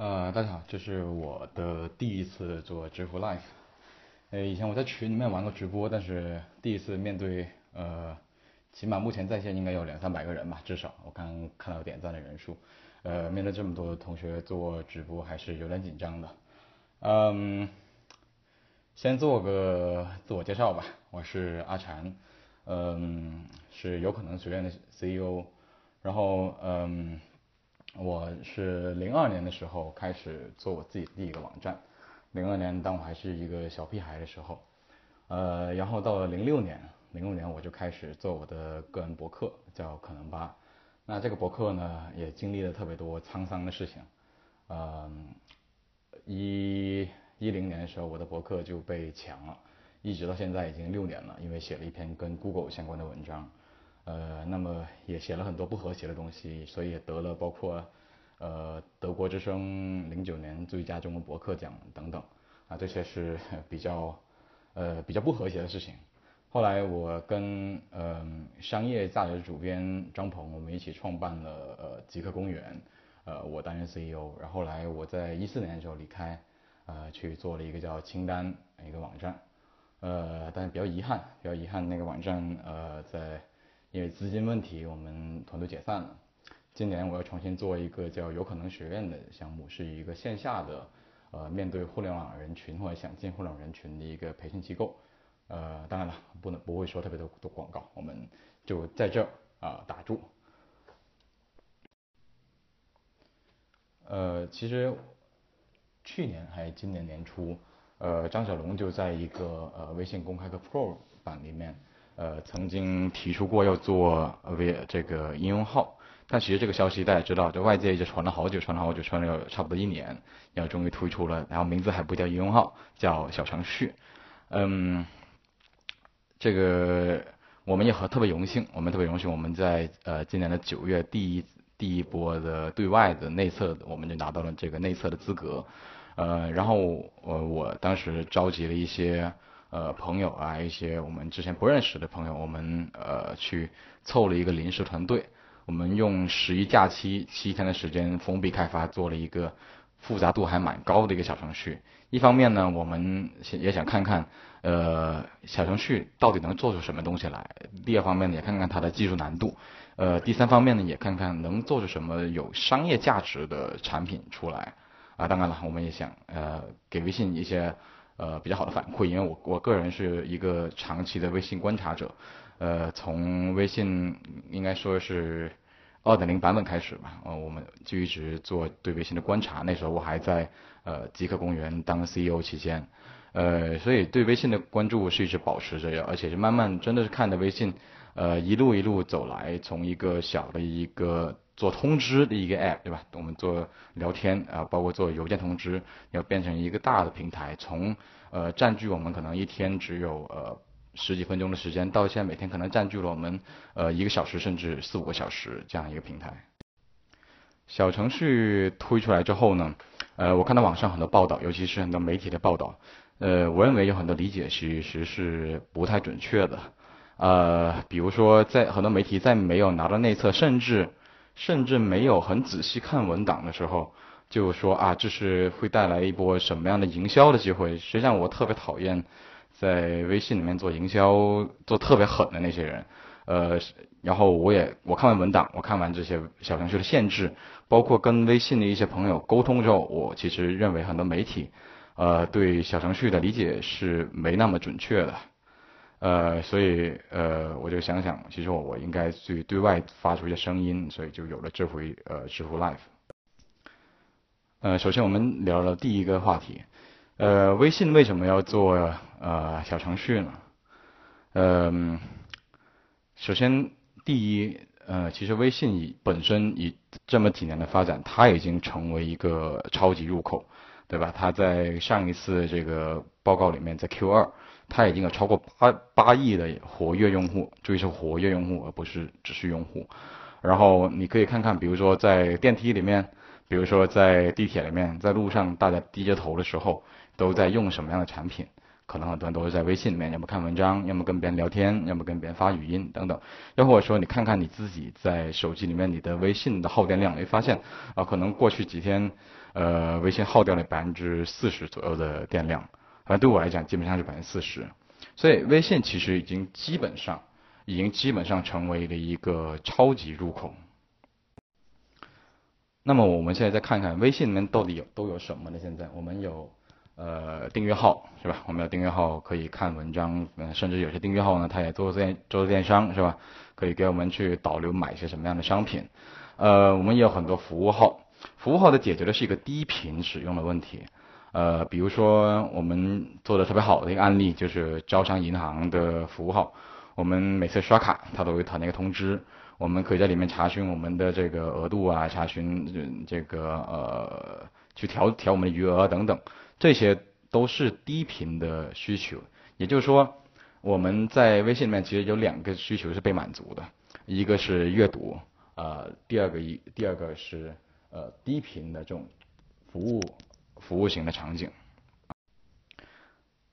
呃，大家好，这是我的第一次做知乎 Live。呃，以前我在群里面玩过直播，但是第一次面对呃，起码目前在线应该有两三百个人吧，至少我刚看到点赞的人数。呃，面对这么多同学做直播还是有点紧张的。嗯，先做个自我介绍吧，我是阿禅，嗯，是有可能学院的 CEO，然后嗯。我是零二年的时候开始做我自己第一个网站，零二年当我还是一个小屁孩的时候，呃，然后到了零六年，零六年我就开始做我的个人博客，叫可能吧。那这个博客呢，也经历了特别多沧桑的事情。嗯，一一零年的时候，我的博客就被抢了，一直到现在已经六年了，因为写了一篇跟 Google 相关的文章。呃，那么也写了很多不和谐的东西，所以也得了包括呃德国之声零九年最佳中文博客奖等等啊，这些是 比较呃比较不和谐的事情。后来我跟嗯商业价值主编张鹏，我们一起创办了呃极客公园，呃我担任 CEO，然后来我在一四年的时候离开，呃去做了一个叫清单一个网站，呃但是比较遗憾，比较遗憾那个网站呃在。因为资金问题，我们团队解散了。今年我要重新做一个叫有可能学院的项目，是一个线下的，呃，面对互联网人群或者想进互联网人群的一个培训机构。呃，当然了，不能不会说特别多多广告，我们就在这儿啊打住。呃，其实去年还今年年初，呃，张小龙就在一个呃微信公开课 Pro 版里面。呃，曾经提出过要做微这个应用号，但其实这个消息大家知道，这外界一直传了好久，传了好久，传了差不多一年，然后终于推出了，然后名字还不叫应用号，叫小程序。嗯，这个我们也很特别荣幸，我们特别荣幸，我们在呃今年的九月第一第一波的对外的内测，我们就拿到了这个内测的资格。呃，然后我我当时召集了一些。呃，朋友啊，一些我们之前不认识的朋友，我们呃去凑了一个临时团队，我们用十一假期七天的时间封闭开发，做了一个复杂度还蛮高的一个小程序。一方面呢，我们也想看看呃小程序到底能做出什么东西来；第二方面呢，也看看它的技术难度；呃，第三方面呢，也看看能做出什么有商业价值的产品出来。啊，当然了，我们也想呃给微信一些。呃，比较好的反馈，因为我我个人是一个长期的微信观察者，呃，从微信应该说是二点零版本开始吧，呃，我们就一直做对微信的观察，那时候我还在呃极客公园当 CEO 期间，呃，所以对微信的关注是一直保持着，而且是慢慢真的是看着微信，呃，一路一路走来，从一个小的一个。做通知的一个 app，对吧？我们做聊天啊，包括做邮件通知，要变成一个大的平台，从呃占据我们可能一天只有呃十几分钟的时间，到现在每天可能占据了我们呃一个小时甚至四五个小时这样一个平台。小程序推出来之后呢，呃，我看到网上很多报道，尤其是很多媒体的报道，呃，我认为有很多理解其实是不太准确的，呃，比如说在很多媒体在没有拿到内测，甚至甚至没有很仔细看文档的时候，就说啊，这是会带来一波什么样的营销的机会？实际上，我特别讨厌在微信里面做营销做特别狠的那些人。呃，然后我也我看完文档，我看完这些小程序的限制，包括跟微信的一些朋友沟通之后，我其实认为很多媒体呃对小程序的理解是没那么准确的。呃，所以呃，我就想想，其实我我应该去对外发出一些声音，所以就有了这回呃知乎 Live。呃，首先我们聊了第一个话题，呃，微信为什么要做呃小程序呢？嗯，首先第一，呃，其实微信以本身以这么几年的发展，它已经成为一个超级入口，对吧？它在上一次这个报告里面，在 Q 二。它已经有超过八八亿的活跃用户，注意是活跃用户，而不是只是用户。然后你可以看看，比如说在电梯里面，比如说在地铁里面，在路上，大家低着头的时候都在用什么样的产品？可能很多人都是在微信里面，要么看文章，要么跟别人聊天，要么跟别人发语音等等。又或者说，你看看你自己在手机里面你的微信的耗电量，你会发现啊，可能过去几天，呃，微信耗掉了百分之四十左右的电量。反正对我来讲，基本上是百分之四十。所以微信其实已经基本上，已经基本上成为了一个超级入口。那么我们现在再看看微信里面到底有都有什么呢？现在我们有。呃，订阅号是吧？我们有订阅号可以看文章，嗯，甚至有些订阅号呢，它也做电做电商是吧？可以给我们去导流买一些什么样的商品。呃，我们也有很多服务号，服务号的解决的是一个低频使用的问题。呃，比如说我们做的特别好的一个案例就是招商银行的服务号，我们每次刷卡它都会弹那个通知，我们可以在里面查询我们的这个额度啊，查询这个呃，去调调我们的余额等等。这些都是低频的需求，也就是说，我们在微信里面其实有两个需求是被满足的，一个是阅读，呃，第二个一第二个是呃低频的这种服务服务型的场景。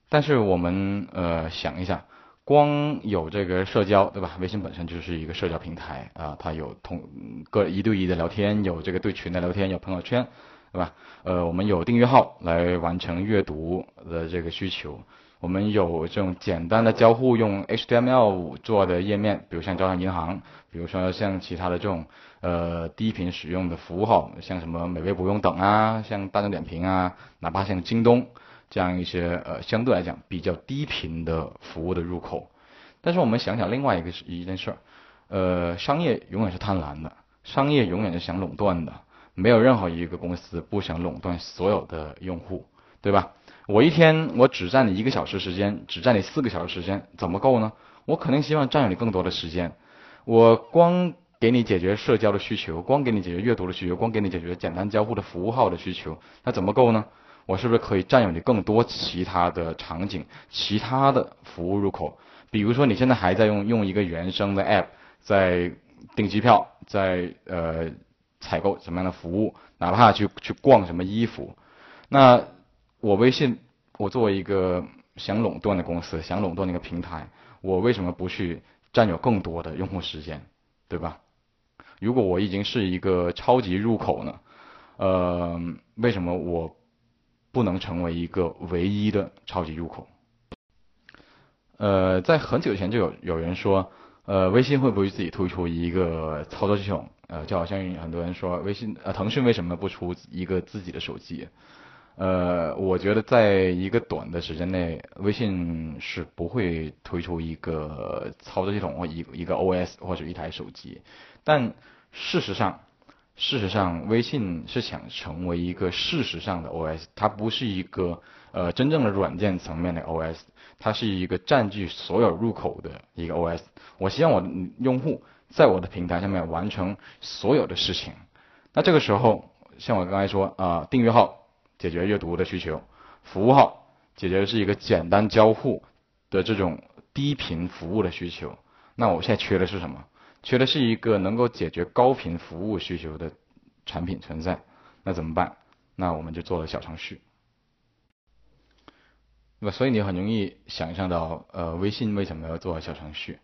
但是我们呃想一下，光有这个社交，对吧？微信本身就是一个社交平台啊，它有同个一对一的聊天，有这个对群的聊天，有朋友圈。对吧？呃，我们有订阅号来完成阅读的这个需求，我们有这种简单的交互用 HTML 做的页面，比如像招商银行，比如说像其他的这种呃低频使用的服务号，像什么美味不用等啊，像大众点评啊，哪怕像京东这样一些呃相对来讲比较低频的服务的入口。但是我们想想另外一个是一件事儿，呃，商业永远是贪婪的，商业永远是想垄断的。没有任何一个公司不想垄断所有的用户，对吧？我一天我只占你一个小时时间，只占你四个小时时间，怎么够呢？我肯定希望占有你更多的时间。我光给你解决社交的需求，光给你解决阅读的需求，光给你解决简单交互的服务号的需求，那怎么够呢？我是不是可以占有你更多其他的场景、其他的服务入口？比如说你现在还在用用一个原生的 app 在订机票，在呃。采购什么样的服务，哪怕去去逛什么衣服，那我微信，我作为一个想垄断的公司，想垄断那个平台，我为什么不去占有更多的用户时间，对吧？如果我已经是一个超级入口呢，呃，为什么我不能成为一个唯一的超级入口？呃，在很久以前就有有人说，呃，微信会不会自己推出一个操作系统？呃，就好像很多人说，微信呃，腾讯为什么不出一个自己的手机？呃，我觉得在一个短的时间内，微信是不会推出一个操作系统或一一个 OS 或者一台手机。但事实上，事实上，微信是想成为一个事实上的 OS，它不是一个呃真正的软件层面的 OS，它是一个占据所有入口的一个 OS。我希望我的用户。在我的平台上面完成所有的事情，那这个时候，像我刚才说啊，订阅号解决阅读的需求，服务号解决的是一个简单交互的这种低频服务的需求。那我现在缺的是什么？缺的是一个能够解决高频服务需求的产品存在。那怎么办？那我们就做了小程序。那，所以你很容易想象到，呃，微信为什么要做小程序？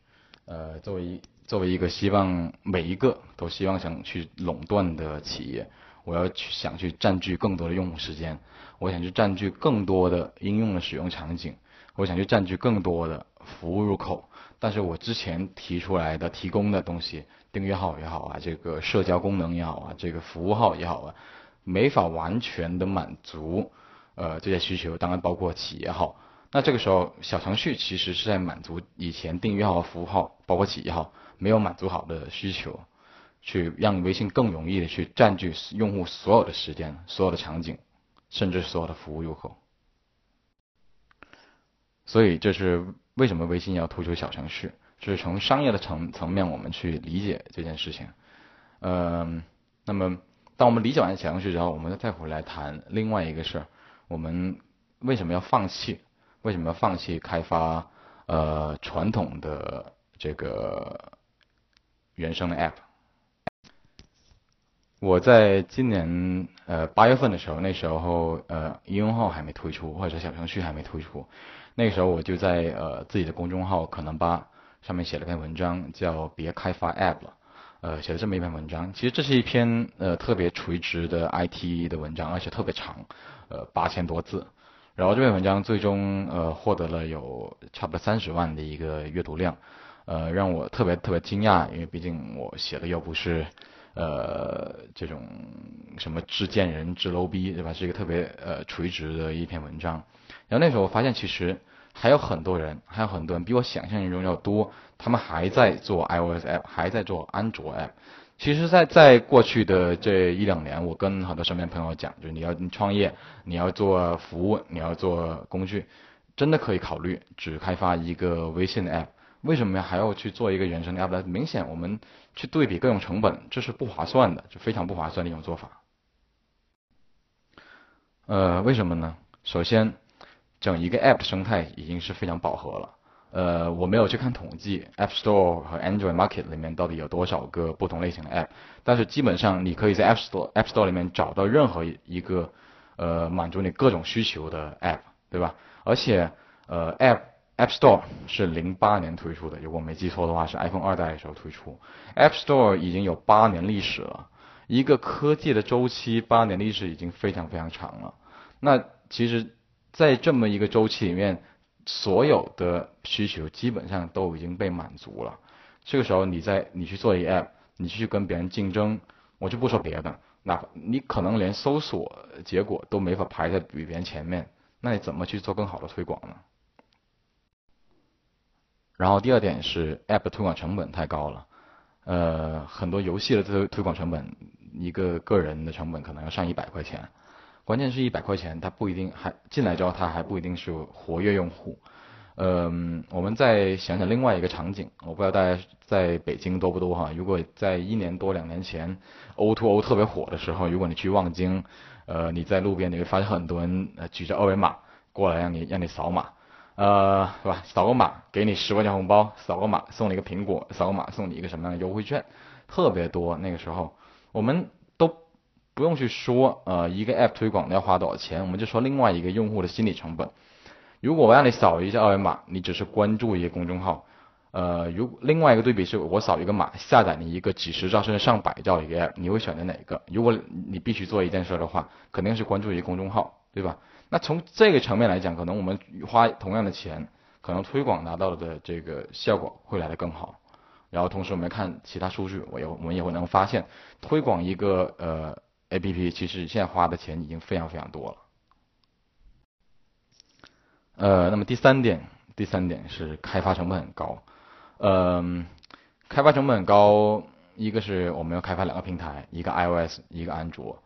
呃，作为作为一个希望每一个都希望想去垄断的企业，我要去想去占据更多的用户时间，我想去占据更多的应用的使用场景，我想去占据更多的服务入口。但是我之前提出来的提供的东西，订阅号也好啊，这个社交功能也好啊，这个服务号也好啊，没法完全的满足呃这些需求，当然包括企业号。那这个时候，小程序其实是在满足以前订阅号和服务号，包括企业号没有满足好的需求，去让微信更容易的去占据用户所有的时间、所有的场景，甚至所有的服务入口。所以这是为什么微信要突出小程序，就是从商业的层层面我们去理解这件事情。嗯，那么当我们理解完小程序之后，我们再回来谈另外一个事儿，我们为什么要放弃？为什么要放弃开发呃传统的这个原生的 App？我在今年呃八月份的时候，那时候呃应用号还没推出，或者小程序还没推出，那个时候我就在呃自己的公众号可能吧上面写了篇文章，叫别开发 App 了，呃写了这么一篇文章。其实这是一篇呃特别垂直的 IT 的文章，而且特别长，呃八千多字。然后这篇文章最终呃获得了有差不多三十万的一个阅读量，呃让我特别特别惊讶，因为毕竟我写的又不是呃这种什么知见人知 low 逼对吧？是一个特别呃垂直的一篇文章。然后那时候我发现其实还有很多人，还有很多人比我想象中要多，他们还在做 iOS app，还在做安卓 app。其实，在在过去的这一两年，我跟很多身边朋友讲，就是你要创业，你要做服务，你要做工具，真的可以考虑只开发一个微信的 app。为什么还要去做一个原生的 app 呢？明显我们去对比各种成本，这是不划算的，就非常不划算的一种做法。呃，为什么呢？首先，整一个 app 生态已经是非常饱和了。呃，我没有去看统计，App Store 和 Android Market 里面到底有多少个不同类型的 App，但是基本上你可以在 App Store App Store 里面找到任何一个呃满足你各种需求的 App，对吧？而且呃 App App Store 是零八年推出的，如果没记错的话是 iPhone 二代的时候推出，App Store 已经有八年历史了，一个科技的周期八年历史已经非常非常长了。那其实，在这么一个周期里面。所有的需求基本上都已经被满足了，这个时候你在你去做一个 app，你去跟别人竞争，我就不说别的，那你可能连搜索结果都没法排在比别人前面，那你怎么去做更好的推广呢？然后第二点是 app 的推广成本太高了，呃，很多游戏的推推广成本，一个个人的成本可能要上一百块钱。关键是一百块钱，它不一定还进来之后，它还不一定是活跃用户。嗯，我们再想想另外一个场景，我不知道大家在北京多不多哈？如果在一年多两年前，O to O 特别火的时候，如果你去望京，呃，你在路边你会发现很多人举着二维码过来让你让你扫码，呃，是吧？扫个码给你十块钱红包，扫个码送你一个苹果，扫个码送你一个什么样的优惠券，特别多。那个时候我们都。不用去说，呃，一个 app 推广要花多少钱，我们就说另外一个用户的心理成本。如果我让你扫一下二维码，你只是关注一个公众号，呃，如另外一个对比是我扫一个码，下载你一个几十兆甚至上百兆一个 app，你会选择哪个？如果你必须做一件事的话，肯定是关注一个公众号，对吧？那从这个层面来讲，可能我们花同样的钱，可能推广拿到的这个效果会来得更好。然后同时我们看其他数据，我也我们也会能发现，推广一个呃。A P P 其实现在花的钱已经非常非常多了。呃，那么第三点，第三点是开发成本很高。嗯，开发成本很高，一个是我们要开发两个平台，一个 iOS，一个安卓。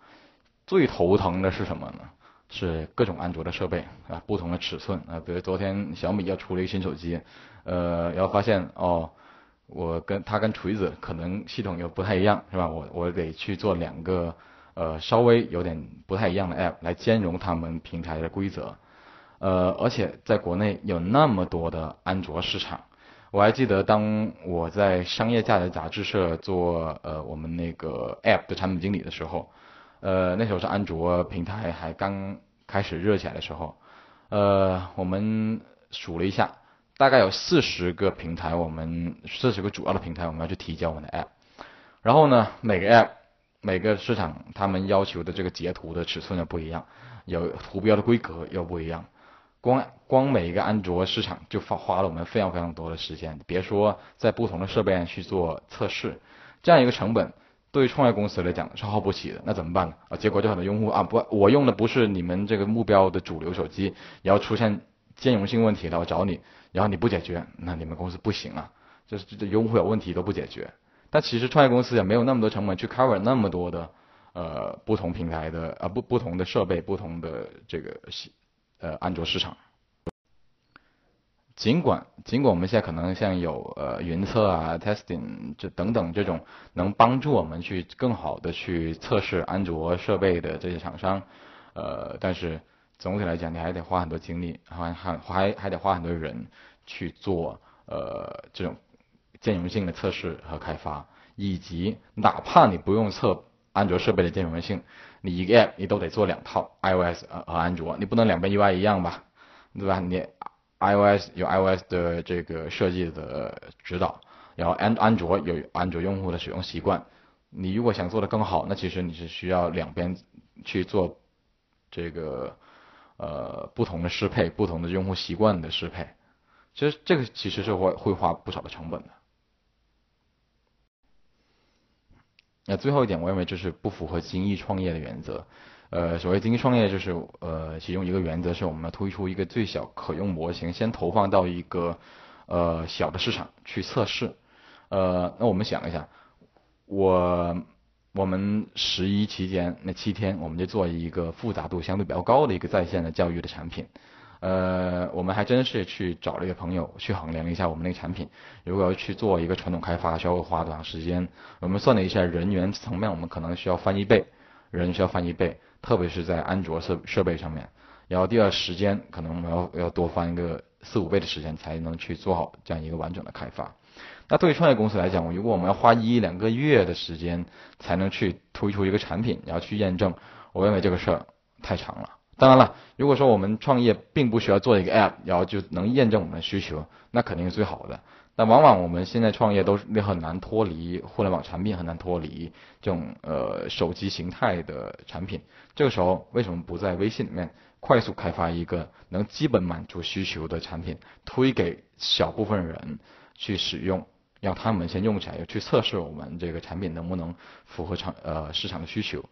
最头疼的是什么呢？是各种安卓的设备啊，不同的尺寸啊，比如昨天小米要出了一个新手机，呃，然后发现哦，我跟它跟锤子可能系统又不太一样，是吧？我我得去做两个。呃，稍微有点不太一样的 App 来兼容他们平台的规则，呃，而且在国内有那么多的安卓市场，我还记得当我在商业价值杂志社做呃我们那个 App 的产品经理的时候，呃，那时候是安卓平台还刚开始热起来的时候，呃，我们数了一下，大概有四十个平台，我们四十个主要的平台我们要去提交我们的 App，然后呢，每个 App。每个市场他们要求的这个截图的尺寸又不一样，有图标的规格又不一样，光光每一个安卓市场就花花了我们非常非常多的时间，别说在不同的设备上去做测试，这样一个成本对于创业公司来讲是耗不起的，那怎么办呢？啊，结果就很多用户啊不，我用的不是你们这个目标的主流手机，然后出现兼容性问题了，我找你，然后你不解决，那你们公司不行啊，就是这用户有问题都不解决。但其实创业公司也没有那么多成本去 cover 那么多的呃不同平台的啊不不同的设备不同的这个呃安卓市场。尽管尽管我们现在可能像有呃云测啊 testing 这等等这种能帮助我们去更好的去测试安卓设备的这些厂商，呃但是总体来讲你还得花很多精力，还还还还得花很多人去做呃这种。兼容性的测试和开发，以及哪怕你不用测安卓设备的兼容性，你一个 app 你都得做两套 iOS 和安卓，你不能两边 UI 一样吧，对吧？你 iOS 有 iOS 的这个设计的指导，然后安安卓有安卓用户的使用习惯。你如果想做的更好，那其实你是需要两边去做这个呃不同的适配，不同的用户习惯的适配。其实这个其实是会会花不少的成本的。那最后一点，我认为就是不符合精益创业的原则。呃，所谓精益创业，就是呃，其中一个原则是我们推出一个最小可用模型，先投放到一个呃小的市场去测试。呃，那我们想一下，我我们十一期间那七天，我们就做一个复杂度相对比较高的一个在线的教育的产品。呃，我们还真是去找了一个朋友去衡量了一下我们那个产品，如果要去做一个传统开发，需要花多长时间？我们算了一下人员层面，我们可能需要翻一倍，人需要翻一倍。特别是在安卓设设备上面，然后第二时间可能我们要要多翻一个四五倍的时间才能去做好这样一个完整的开发。那对于创业公司来讲，如果我们要花一两个月的时间才能去推出一个产品，然后去验证，我认为这个事儿太长了。当然了，如果说我们创业并不需要做一个 App，然后就能验证我们的需求，那肯定是最好的。但往往我们现在创业都是很难脱离互联网产品，很难脱离这种呃手机形态的产品。这个时候为什么不在微信里面快速开发一个能基本满足需求的产品，推给小部分人去使用，让他们先用起来，去测试我们这个产品能不能符合场呃市场的需求。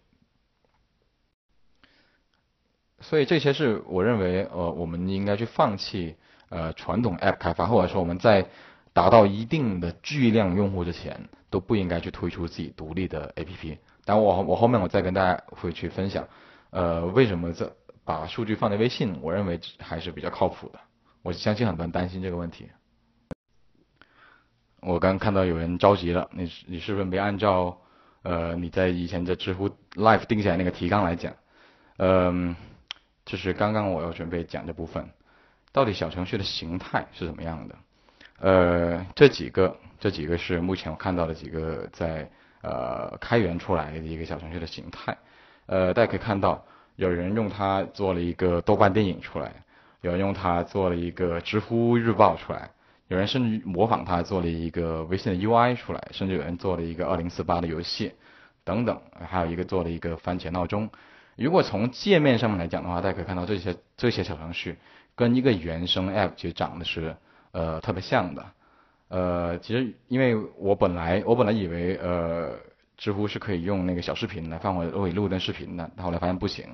所以这些是我认为呃我们应该去放弃呃传统 App 开发，或者说我们在达到一定的巨量用户之前，都不应该去推出自己独立的 APP。但我我后面我再跟大家会去分享，呃，为什么这把数据放在微信，我认为还是比较靠谱的。我相信很多人担心这个问题。我刚看到有人着急了，你你是不是没按照呃你在以前的知乎 Live 定下来那个提纲来讲？嗯，就是刚刚我要准备讲这部分，到底小程序的形态是怎么样的？呃，这几个，这几个是目前我看到的几个在呃开源出来的一个小程序的形态。呃，大家可以看到，有人用它做了一个豆瓣电影出来，有人用它做了一个知乎日报出来，有人甚至模仿它做了一个微信的 UI 出来，甚至有人做了一个二零四八的游戏等等，还有一个做了一个番茄闹钟。如果从界面上面来讲的话，大家可以看到这些这些小程序跟一个原生 App 其实长得是。呃，特别像的，呃，其实因为我本来我本来以为呃，知乎是可以用那个小视频来放我录录段视频的，但后来发现不行。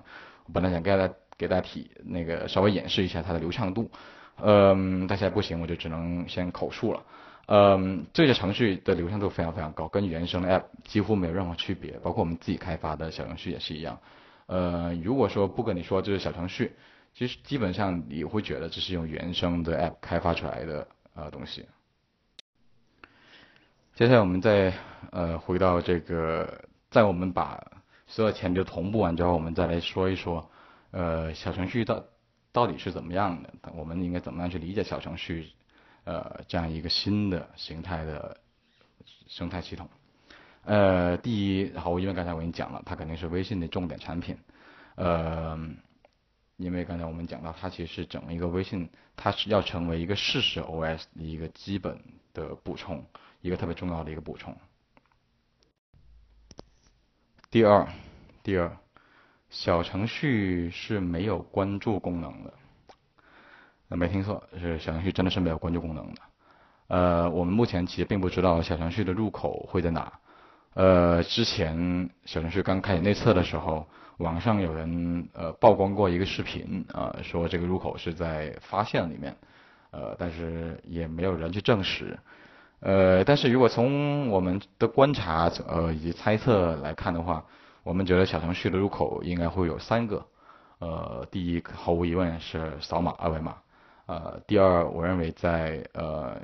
我本来想给大家给大家提那个稍微演示一下它的流畅度，嗯，但现在不行，我就只能先口述了。嗯，这些程序的流畅度非常非常高，跟原生的 App 几乎没有任何区别，包括我们自己开发的小程序也是一样。呃，如果说不跟你说这是小程序。其实基本上你会觉得这是用原生的 App 开发出来的呃东西。接下来我们再呃回到这个，在我们把所有前提同步完之后，我们再来说一说呃小程序到到底是怎么样的，我们应该怎么样去理解小程序呃这样一个新的形态的生态系统。呃，第一，毫无疑问，刚才我已经讲了，它肯定是微信的重点产品，呃。因为刚才我们讲到，它其实是整一个微信，它是要成为一个事实 OS 的一个基本的补充，一个特别重要的一个补充。第二，第二，小程序是没有关注功能的。没听错，是小程序真的是没有关注功能的。呃，我们目前其实并不知道小程序的入口会在哪。呃，之前小程序刚开始内测的时候。网上有人呃曝光过一个视频啊，说这个入口是在发现里面，呃，但是也没有人去证实，呃，但是如果从我们的观察呃以及猜测来看的话，我们觉得小程序的入口应该会有三个，呃，第一毫无疑问是扫码二维码，呃，第二我认为在呃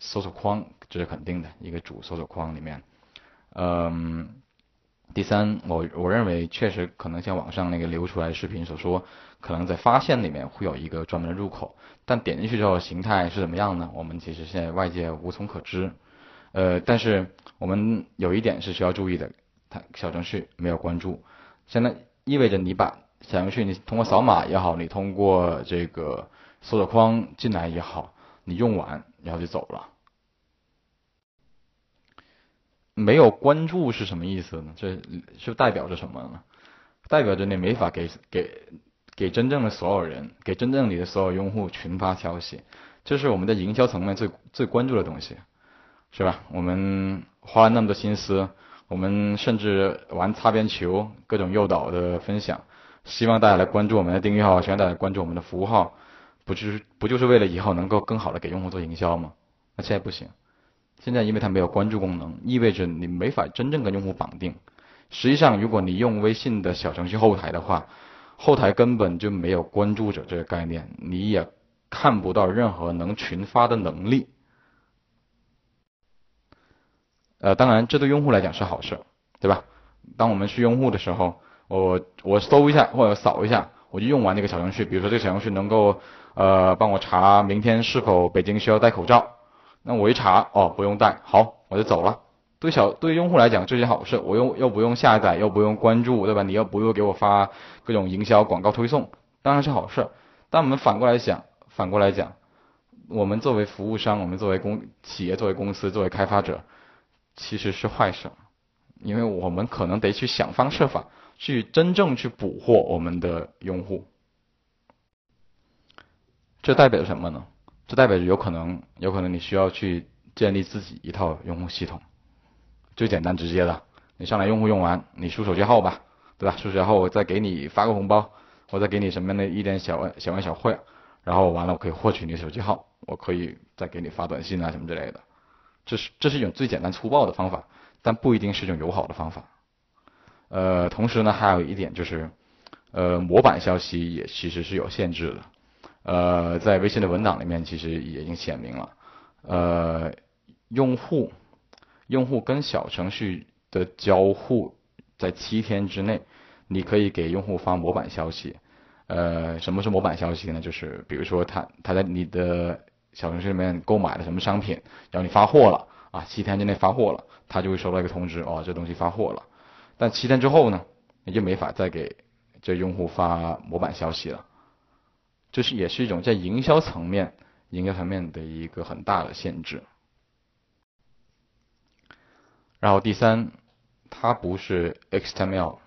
搜索框这是肯定的一个主搜索框里面，嗯。第三，我我认为确实可能像网上那个流出来的视频所说，可能在发现里面会有一个专门的入口，但点进去之后形态是怎么样呢？我们其实现在外界无从可知。呃，但是我们有一点是需要注意的，它小程序没有关注，现在意味着你把小程序你通过扫码也好，你通过这个搜索框进来也好，你用完然后就走了。没有关注是什么意思呢？这是代表着什么呢？代表着你没法给给给真正的所有人，给真正你的所有用户群发消息，这是我们在营销层面最最关注的东西，是吧？我们花了那么多心思，我们甚至玩擦边球，各种诱导的分享，希望大家来关注我们的订阅号，希望大家关注我们的服务号，不就是不就是为了以后能够更好的给用户做营销吗？那现在不行，现在因为它没有关注功能，意味着你没法真正跟用户绑定。实际上，如果你用微信的小程序后台的话，后台根本就没有关注者这个概念，你也看不到任何能群发的能力。呃，当然，这对用户来讲是好事，对吧？当我们是用户的时候，我我搜一下或者扫一下，我就用完这个小程序。比如说，这个小程序能够呃帮我查明天是否北京需要戴口罩，那我一查，哦，不用带，好，我就走了。对小对用户来讲，这是好事，我又又不用下载，又不用关注，对吧？你又不用给我发各种营销广告推送，当然是好事。但我们反过来想，反过来讲，我们作为服务商，我们作为公企业，作为公司，作为开发者，其实是坏事，因为我们可能得去想方设法去真正去捕获我们的用户。这代表什么呢？这代表着有可能，有可能你需要去建立自己一套用户系统。最简单直接的，你上来用户用完，你输手机号吧，对吧？输手机号我再给你发个红包，我再给你什么样的一点小恩小恩小惠，然后完了我可以获取你的手机号，我可以再给你发短信啊什么之类的。这是这是一种最简单粗暴的方法，但不一定是一种友好的方法。呃，同时呢，还有一点就是，呃，模板消息也其实是有限制的。呃，在微信的文档里面其实已经写明了，呃，用户。用户跟小程序的交互在七天之内，你可以给用户发模板消息。呃，什么是模板消息呢？就是比如说他他在你的小程序里面购买了什么商品，然后你发货了啊，七天之内发货了，他就会收到一个通知，哦，这东西发货了。但七天之后呢，你就没法再给这用户发模板消息了。这是也是一种在营销层面营销层面的一个很大的限制。然后第三，它不是 XML，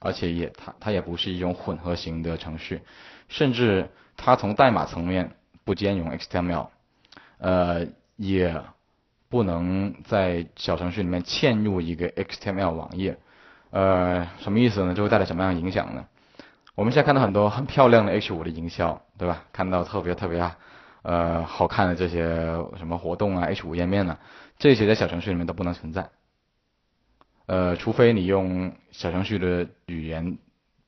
而且也它它也不是一种混合型的程序，甚至它从代码层面不兼容 XML，呃，也不能在小程序里面嵌入一个 XML 网页，呃，什么意思呢？这会带来什么样的影响呢？我们现在看到很多很漂亮的 H 五的营销，对吧？看到特别特别啊，呃，好看的这些什么活动啊，H 五页面呢，这些在小程序里面都不能存在。呃，除非你用小程序的语言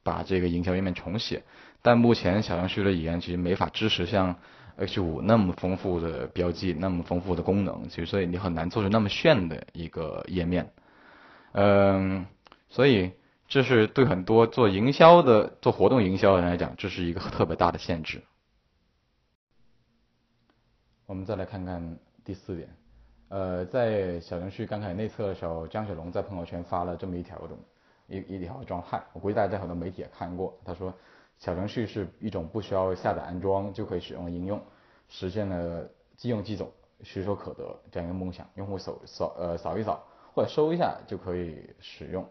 把这个营销页面重写，但目前小程序的语言其实没法支持像 H5 那么丰富的标记、那么丰富的功能，其实所以你很难做出那么炫的一个页面。嗯，所以这是对很多做营销的、做活动营销的人来讲，这是一个特别大的限制。我们再来看看第四点。呃，在小程序刚开始内测的时候，张小龙在朋友圈发了这么一条的一一条状态，我估计大家在很多媒体也看过。他说，小程序是一种不需要下载安装就可以使用的应用，实现了即用即走、随手可得这样一个梦想。用户扫扫呃扫一扫或者收一下就可以使用。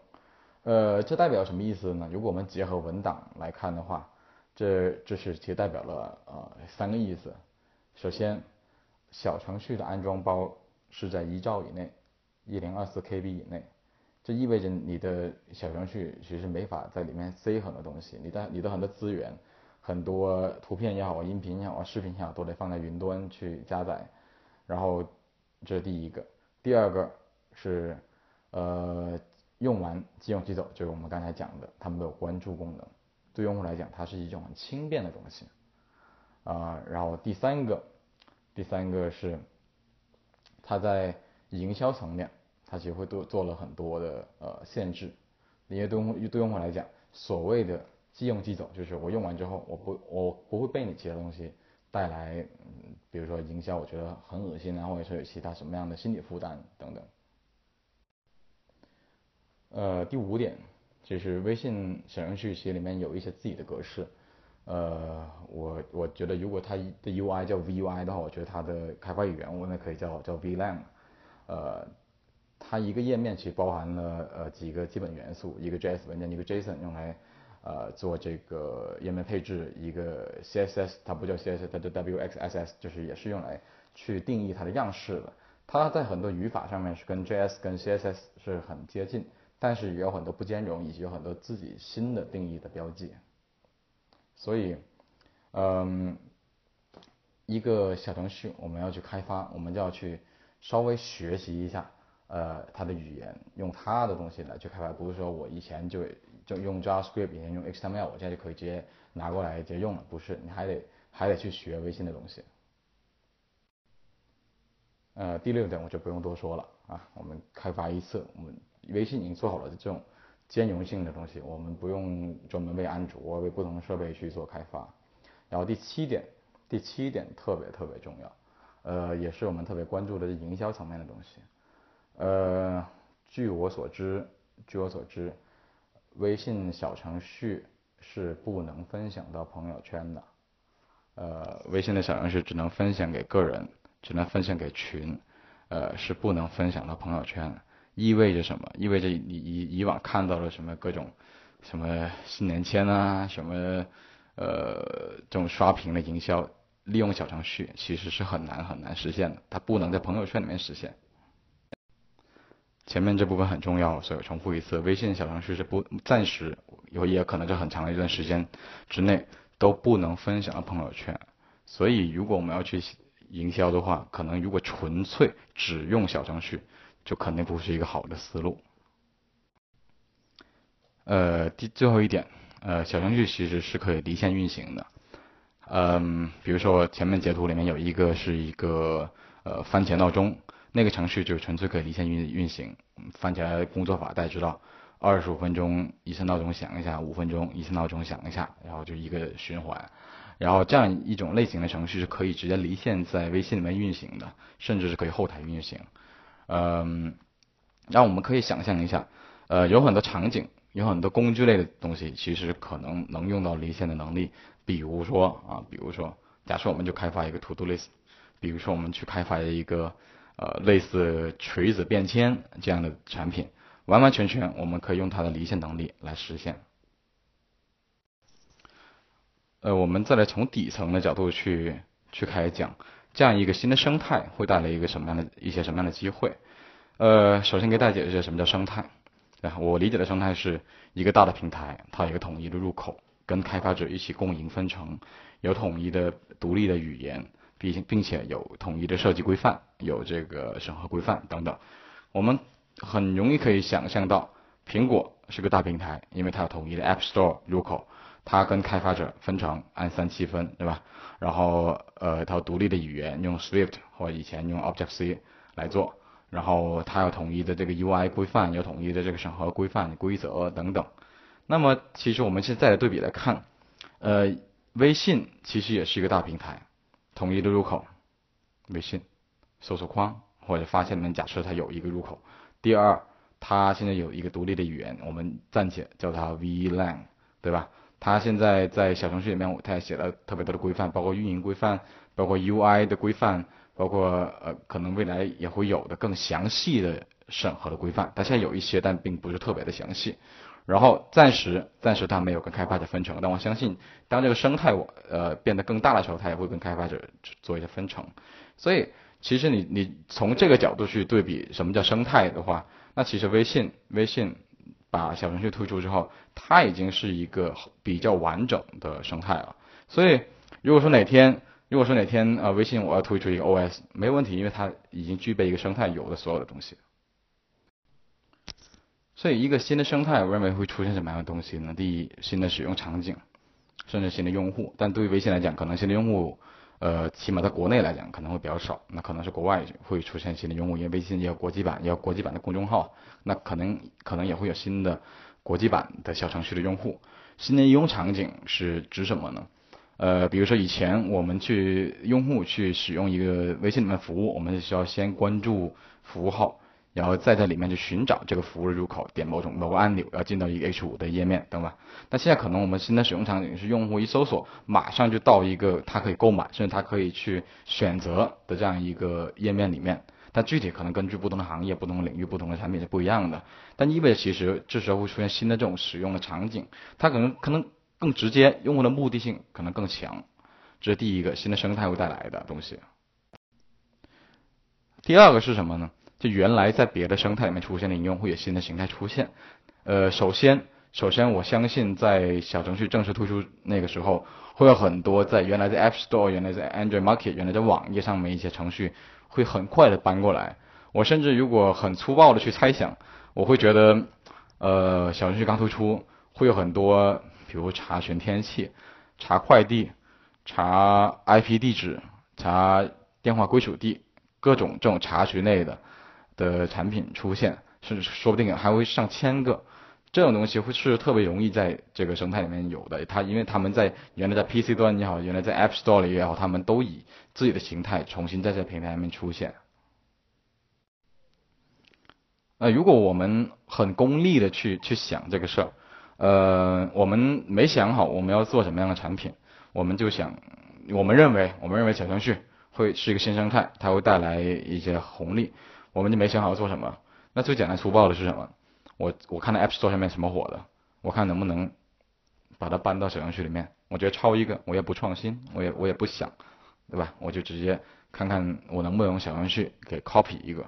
呃，这代表什么意思呢？如果我们结合文档来看的话，这这是其实代表了呃三个意思。首先，小程序的安装包。是在一兆以内，一零二四 KB 以内，这意味着你的小程序其实没法在里面塞很多东西，你的你的很多资源，很多图片也好，音频也好，视频也好，都得放在云端去加载。然后这是第一个，第二个是呃用完即用即走，就是我们刚才讲的，他们没有关注功能，对用户来讲它是一种很轻便的东西。啊，然后第三个，第三个是。它在营销层面，它其实会做做了很多的呃限制，因为对用对用户来讲，所谓的即用即走，就是我用完之后，我不我不会被你其他东西带来，比如说营销，我觉得很恶心啊，或者是有其他什么样的心理负担等等。呃，第五点就是微信小程序其实里面有一些自己的格式，呃，我我觉得如果它的 UI 叫 Vui 的话，我觉得它的开发语言我那可以叫叫 VLAN。呃，它一个页面其实包含了呃几个基本元素，一个 JS 文件，一个 JSON 用来呃做这个页面配置，一个 CSS 它不叫 CSS，它叫 WXSS，就是也是用来去定义它的样式的。它在很多语法上面是跟 JS 跟 CSS 是很接近，但是也有很多不兼容，以及有很多自己新的定义的标记。所以，嗯，一个小程序我们要去开发，我们就要去稍微学习一下，呃，它的语言，用它的东西来去开发，不是说我以前就就用 JavaScript，以前用 HTML，我现在就可以直接拿过来直接用了，不是，你还得还得去学微信的东西。呃，第六点我就不用多说了啊，我们开发一次，我们微信已经做好了这种。兼容性的东西，我们不用专门为安卓、为不同的设备去做开发。然后第七点，第七点特别特别重要，呃，也是我们特别关注的营销层面的东西。呃，据我所知，据我所知，微信小程序是不能分享到朋友圈的。呃，微信的小程序只能分享给个人，只能分享给群，呃，是不能分享到朋友圈。意味着什么？意味着你以以往看到了什么各种什么新年签啊，什么呃这种刷屏的营销，利用小程序其实是很难很难实现的，它不能在朋友圈里面实现。前面这部分很重要，所以我重复一次，微信小程序是不暂时有也可能是很长一段时间之内都不能分享到朋友圈。所以如果我们要去营销的话，可能如果纯粹只用小程序。就肯定不是一个好的思路。呃，第最后一点，呃，小程序其实是可以离线运行的。嗯，比如说前面截图里面有一个是一个呃番茄闹钟，那个程序就纯粹可以离线运运行。番茄工作法大家知道，二十五分钟一次闹钟响一下，五分钟一次闹钟响一下，然后就一个循环。然后这样一种类型的程序是可以直接离线在微信里面运行的，甚至是可以后台运行。嗯，让我们可以想象一下，呃，有很多场景，有很多工具类的东西，其实可能能用到离线的能力。比如说啊，比如说，假设我们就开发一个 To Do List，比如说我们去开发一个呃类似锤子便签这样的产品，完完全全我们可以用它的离线能力来实现。呃，我们再来从底层的角度去去开始讲。这样一个新的生态会带来一个什么样的一些什么样的机会？呃，首先给大家解释一下什么叫生态。啊，我理解的生态是一个大的平台，它有一个统一的入口，跟开发者一起共赢分成，有统一的独立的语言，并并且有统一的设计规范，有这个审核规范等等。我们很容易可以想象到，苹果是个大平台，因为它有统一的 App Store 入口。它跟开发者分成按三七分，对吧？然后呃，它独立的语言用 Swift 或以前用 Object C 来做，然后它有统一的这个 UI 规范，有统一的这个审核规范规则等等。那么其实我们现在的对比来看，呃，微信其实也是一个大平台，统一的入口，微信搜索框或者发现里面假设它有一个入口。第二，它现在有一个独立的语言，我们暂且叫它 VLAN，对吧？它现在在小程序里面，它也写了特别多的规范，包括运营规范，包括 UI 的规范，包括呃可能未来也会有的更详细的审核的规范。它现在有一些，但并不是特别的详细。然后暂时暂时它没有跟开发者分成，但我相信当这个生态我呃变得更大的时候，它也会跟开发者做一些分成。所以其实你你从这个角度去对比什么叫生态的话，那其实微信微信。把小程序推出之后，它已经是一个比较完整的生态了。所以，如果说哪天，如果说哪天呃微信我要推出一个 OS，没问题，因为它已经具备一个生态有的所有的东西。所以，一个新的生态，我认为会出现什么样的东西呢？第一，新的使用场景，甚至新的用户。但对于微信来讲，可能新的用户。呃，起码在国内来讲可能会比较少，那可能是国外会出现新的用户，因为微信也有国际版，也有国际版的公众号，那可能可能也会有新的国际版的小程序的用户。新的应用场景是指什么呢？呃，比如说以前我们去用户去使用一个微信里面服务，我们需要先关注服务号，然后再在里面去寻找这个服务入口，点某种某个按钮，要进到一个 H 五的页面，懂吧？但现在可能我们新的使用场景是用户一搜索，马上就到一个他可以购买，甚至他可以去选择的这样一个页面里面。但具体可能根据不同的行业、不同的领域、不同的产品是不一样的。但意味着其实这时候会出现新的这种使用的场景，它可能可能更直接，用户的目的性可能更强。这是第一个新的生态会带来的东西。第二个是什么呢？就原来在别的生态里面出现的应用会有新的形态出现。呃，首先，首先我相信在小程序正式推出那个时候，会有很多在原来在 App Store、原来在 Android Market、原来在网页上面一些程序会很快的搬过来。我甚至如果很粗暴的去猜想，我会觉得，呃，小程序刚推出会有很多，比如查询天气、查快递。查 IP 地址，查电话归属地，各种这种查询类的的产品出现，甚至说不定还会上千个。这种东西会是特别容易在这个生态里面有的。它因为他们在原来在 PC 端也好，原来在 App Store 里也好，他们都以自己的形态重新在这平台上面出现。呃，如果我们很功利的去去想这个事儿，呃，我们没想好我们要做什么样的产品。我们就想，我们认为，我们认为小程序会是一个新生态，它会带来一些红利，我们就没想好做什么。那最简单粗暴的是什么？我我看到 App Store 上面什么火的，我看能不能把它搬到小程序里面。我觉得抄一个，我也不创新，我也我也不想，对吧？我就直接看看我能不能用小程序给 copy 一个，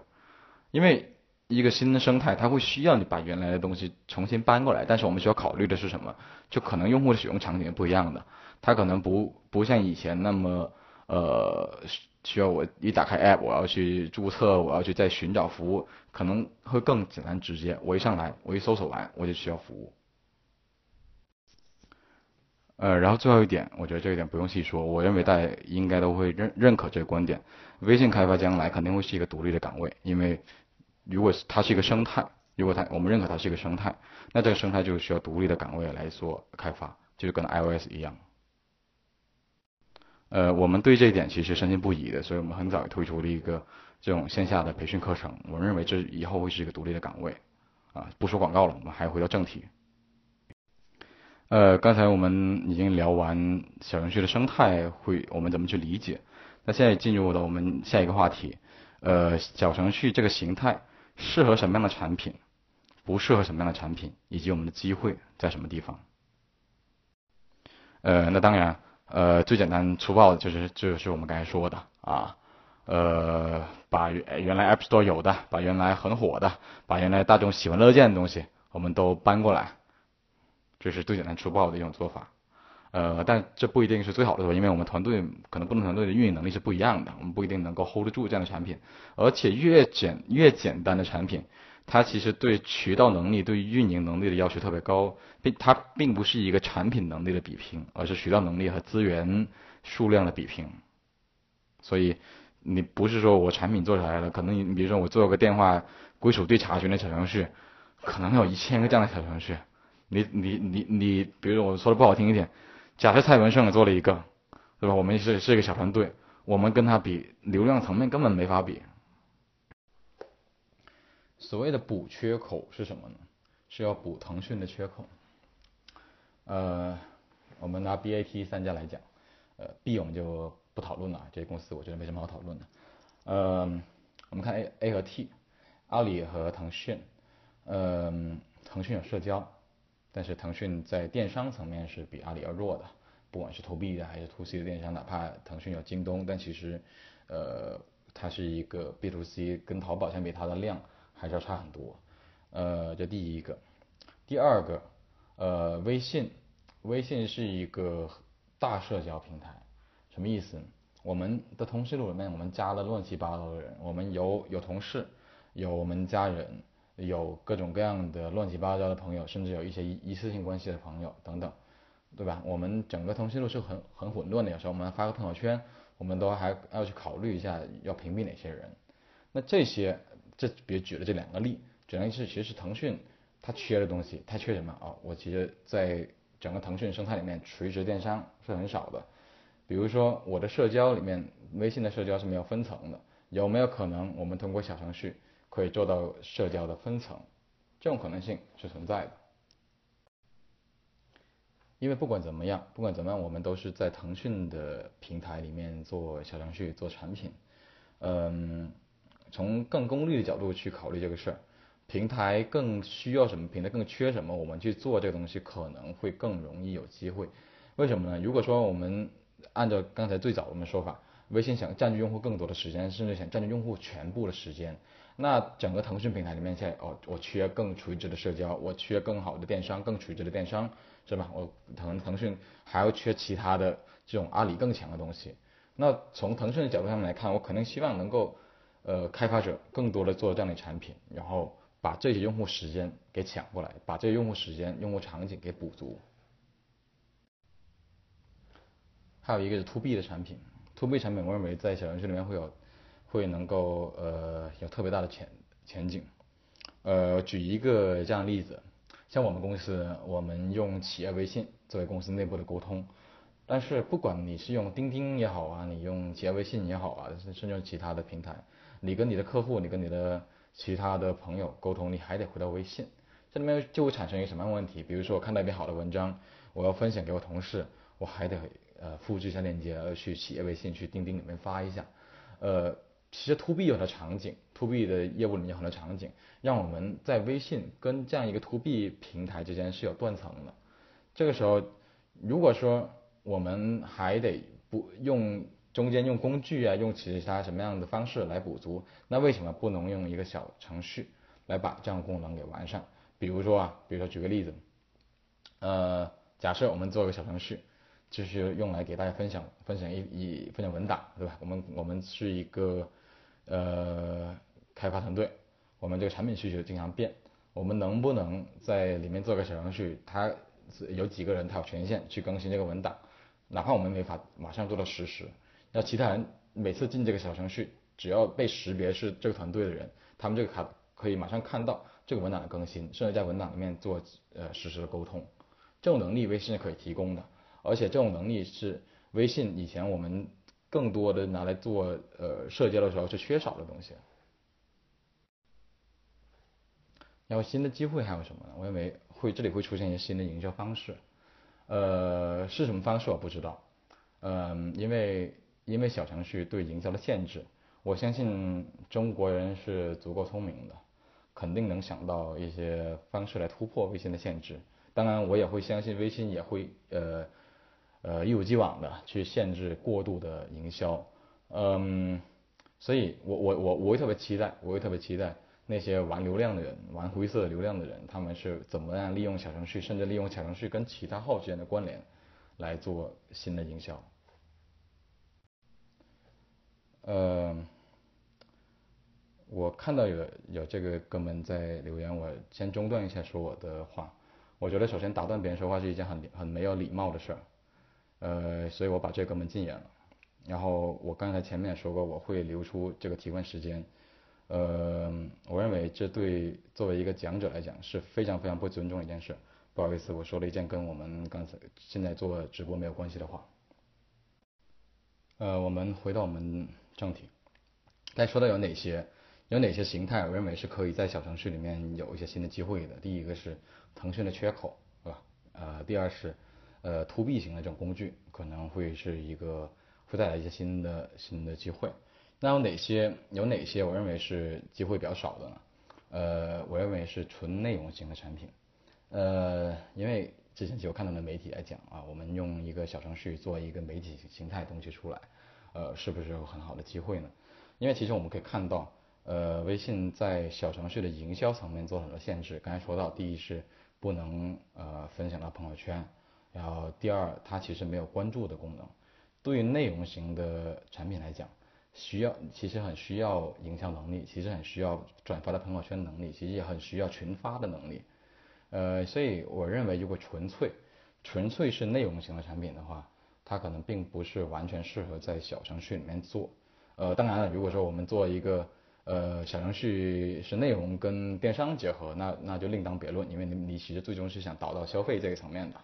因为一个新的生态，它会需要你把原来的东西重新搬过来。但是我们需要考虑的是什么？就可能用户的使用场景不一样的。它可能不不像以前那么呃需要我一打开 app 我要去注册我要去再寻找服务可能会更简单直接我一上来我一搜索完我就需要服务，呃然后最后一点我觉得这一点不用细说我认为大家应该都会认认可这个观点，微信开发将来肯定会是一个独立的岗位，因为如果它是一个生态，如果它我们认可它是一个生态，那这个生态就需要独立的岗位来做开发，就是跟 iOS 一样。呃，我们对这一点其实深信不疑的，所以我们很早推出了一个这种线下的培训课程。我们认为这以后会是一个独立的岗位，啊，不说广告了，我们还回到正题。呃，刚才我们已经聊完小程序的生态，会我们怎么去理解？那现在进入到我们下一个话题，呃，小程序这个形态适合什么样的产品，不适合什么样的产品，以及我们的机会在什么地方？呃，那当然。呃，最简单粗暴的就是，就是我们刚才说的啊，呃，把原来 App Store 有的，把原来很火的，把原来大众喜闻乐见的东西，我们都搬过来，这是最简单粗暴的一种做法。呃，但这不一定是最好的做法，因为我们团队可能不同团队的运营能力是不一样的，我们不一定能够 hold 得住这样的产品，而且越简越简单的产品。它其实对渠道能力、对运营能力的要求特别高，并它并不是一个产品能力的比拼，而是渠道能力和资源数量的比拼。所以你不是说我产品做出来了，可能你比如说我做个电话归属地查询的小程序，可能有一千个这样的小程序。你你你你，比如说我说的不好听一点，假设蔡文胜做了一个，对吧？我们是是一个小团队，我们跟他比流量层面根本没法比。所谓的补缺口是什么呢？是要补腾讯的缺口。呃，我们拿 BAT 三家来讲，呃，B 我们就不讨论了，这些公司我觉得没什么好讨论的。呃，我们看 A A 和 T，阿里和腾讯。嗯，腾讯有社交，但是腾讯在电商层面是比阿里要弱的，不管是 To B 的还是 To C 的电商，哪怕腾讯有京东，但其实呃它是一个 B to C，跟淘宝相比它的量。还是要差很多，呃，这第一个，第二个，呃，微信，微信是一个大社交平台，什么意思？我们的通讯录里面，我们加了乱七八糟的人，我们有有同事，有我们家人，有各种各样的乱七八糟的朋友，甚至有一些一一次性关系的朋友等等，对吧？我们整个通讯录是很很混乱的，有时候我们发个朋友圈，我们都还要去考虑一下要屏蔽哪些人，那这些。这别举了这两个例，主要是其实是腾讯它缺的东西，它缺什么啊？我其实在整个腾讯生态里面，垂直电商是很少的。比如说我的社交里面，微信的社交是没有分层的，有没有可能我们通过小程序可以做到社交的分层，这种可能性是存在的。因为不管怎么样，不管怎么样，我们都是在腾讯的平台里面做小程序、做产品。嗯，从更功利的角度去考虑这个事儿，平台更需要什么，平台更缺什么，我们去做这个东西可能会更容易有机会。为什么呢？如果说我们按照刚才最早我们说法，微信想占据用户更多的时间，甚至想占据用户全部的时间，那整个腾讯平台里面现在哦，我缺更垂直的社交，我缺更好的电商，更垂直的电商。是吧？我腾腾讯还要缺其他的这种阿里更强的东西。那从腾讯的角度上面来看，我肯定希望能够呃开发者更多的做这样的产品，然后把这些用户时间给抢过来，把这些用户时间、用户场景给补足。还有一个是 to B 的产品，to B 产品我认为在小程序里面会有会能够呃有特别大的前前景。呃，举一个这样的例子。像我们公司，我们用企业微信作为公司内部的沟通，但是不管你是用钉钉也好啊，你用企业微信也好啊，甚至用其他的平台，你跟你的客户，你跟你的其他的朋友沟通，你还得回到微信，这里面就会产生一个什么样的问题？比如说我看到一篇好的文章，我要分享给我同事，我还得呃复制一下链接，要去企业微信去钉钉里面发一下，呃。其实 to B 有的场景，to B 的业务里面有很多场景，让我们在微信跟这样一个 to B 平台之间是有断层的。这个时候，如果说我们还得不用中间用工具啊，用其他什么样的方式来补足，那为什么不能用一个小程序来把这样功能给完善？比如说啊，比如说举个例子，呃，假设我们做一个小程序。就是用来给大家分享分享一一分享文档，对吧？我们我们是一个呃开发团队，我们这个产品需求经常变，我们能不能在里面做个小程序？它有几个人他有权限去更新这个文档，哪怕我们没法马上做到实时，那其他人每次进这个小程序，只要被识别是这个团队的人，他们这个卡可以马上看到这个文档的更新，甚至在文档里面做呃实时的沟通，这种能力微信是可以提供的。而且这种能力是微信以前我们更多的拿来做呃社交的时候是缺少的东西。然后新的机会还有什么呢？我认为会这里会出现一些新的营销方式，呃是什么方式我不知道，嗯因为因为小程序对营销的限制，我相信中国人是足够聪明的，肯定能想到一些方式来突破微信的限制。当然我也会相信微信也会呃。呃，一如既往的去限制过度的营销，嗯，所以我我我我会特别期待，我会特别期待那些玩流量的人，玩灰色流量的人，他们是怎么样利用小程序，甚至利用小程序跟其他号之间的关联来做新的营销。呃，我看到有有这个哥们在留言，我先中断一下说我的话。我觉得首先打断别人说话是一件很很没有礼貌的事儿。呃，所以我把这个门禁言了。然后我刚才前面也说过，我会留出这个提问时间。呃，我认为这对作为一个讲者来讲是非常非常不尊重一件事。不好意思，我说了一件跟我们刚才现在做直播没有关系的话。呃，我们回到我们正题。该说的有哪些？有哪些形态？我认为是可以在小程序里面有一些新的机会的。第一个是腾讯的缺口，是吧？呃，第二是。呃，to B 型的这种工具可能会是一个会带来一些新的新的机会。那有哪些有哪些我认为是机会比较少的呢？呃，我认为是纯内容型的产品。呃，因为之前有看到的媒体来讲啊，我们用一个小程序做一个媒体形态东西出来，呃，是不是有很好的机会呢？因为其实我们可以看到，呃，微信在小程序的营销层面做很多限制。刚才说到，第一是不能呃分享到朋友圈。然后第二，它其实没有关注的功能。对于内容型的产品来讲，需要其实很需要营销能力，其实很需要转发的朋友圈能力，其实也很需要群发的能力。呃，所以我认为，如果纯粹纯粹是内容型的产品的话，它可能并不是完全适合在小程序里面做。呃，当然了，如果说我们做一个呃小程序是内容跟电商结合，那那就另当别论，因为你你其实最终是想导到消费这个层面的。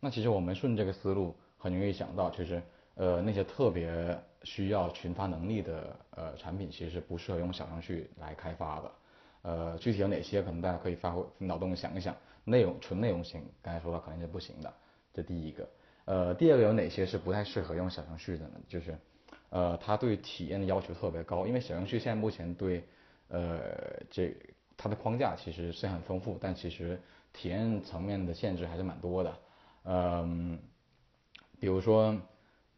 那其实我们顺这个思路，很容易想到，其实，呃，那些特别需要群发能力的呃产品，其实不适合用小程序来开发的。呃，具体有哪些，可能大家可以发挥脑洞想一想。内容纯内容型，刚才说了肯定是不行的，这第一个。呃，第二个有哪些是不太适合用小程序的呢？就是呃，它对体验的要求特别高，因为小程序现在目前对呃这它的框架其实是很丰富，但其实体验层面的限制还是蛮多的。嗯，比如说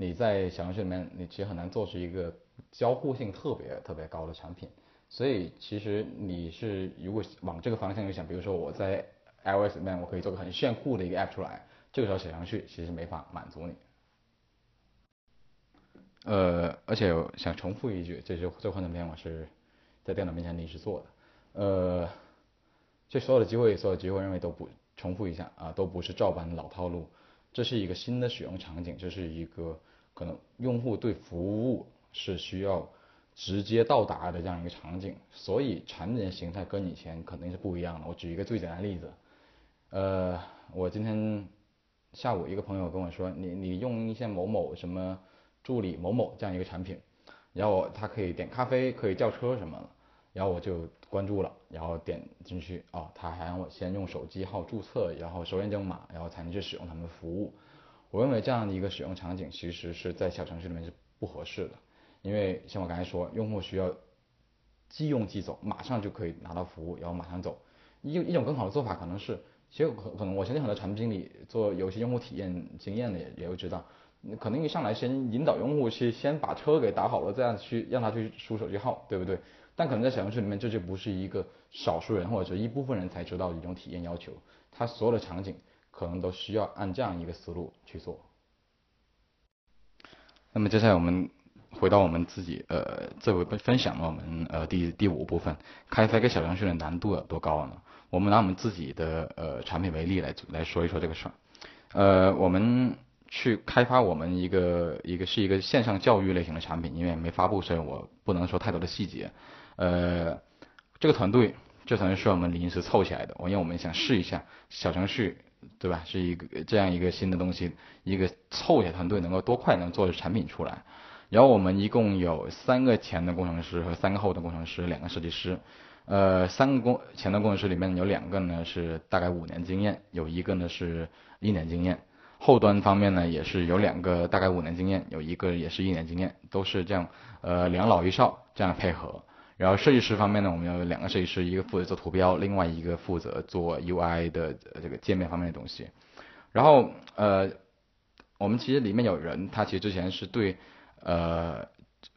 你在小程序里面，你其实很难做出一个交互性特别特别高的产品。所以其实你是如果往这个方向去想，比如说我在 iOS 里面我可以做个很炫酷的一个 app 出来，这个时候小程序其实没法满足你。呃，而且想重复一句，这是这款短片我是在电脑面前临时做的。呃，这所有的机会，所有机会认为都不重复一下啊，都不是照搬老套路。这是一个新的使用场景，这是一个可能用户对服务是需要。直接到达的这样一个场景，所以产品的形态跟以前肯定是不一样的。我举一个最简单的例子，呃，我今天下午一个朋友跟我说，你你用一些某某什么助理某某这样一个产品，然后他可以点咖啡，可以叫车什么的，然后我就关注了，然后点进去，哦，他还让我先用手机号注册，然后收验证码，然后才能去使用他们的服务。我认为这样的一个使用场景，其实是在小程序里面是不合适的。因为像我刚才说，用户需要即用即走，马上就可以拿到服务，然后马上走。一一种更好的做法可能是，其实可可能我相信很多产品经理做游戏用户体验经验的也也会知道，可能一上来先引导用户去先把车给打好了，这样去让他去输手机号，对不对？但可能在小程序里面，这就不是一个少数人或者一部分人才知道的一种体验要求，它所有的场景可能都需要按这样一个思路去做。那么接下来我们。回到我们自己呃，这回分享了我们呃第第五部分，开发一个小程序的难度有多高呢？我们拿我们自己的呃产品为例来来说一说这个事儿。呃，我们去开发我们一个一个是一个线上教育类型的产品，因为没发布，所以我不能说太多的细节。呃，这个团队这团队是我们临时凑起来的，因为我们想试一下小程序，对吧？是一个这样一个新的东西，一个凑起来团队能够多快能做出产品出来。然后我们一共有三个前的工程师和三个后的工程师，两个设计师。呃，三个工前的工程师里面有两个呢是大概五年经验，有一个呢是一年经验。后端方面呢也是有两个大概五年经验，有一个也是一年经验，都是这样呃两老一少这样配合。然后设计师方面呢，我们要有两个设计师，一个负责做图标，另外一个负责做 UI 的这个界面方面的东西。然后呃，我们其实里面有人，他其实之前是对。呃，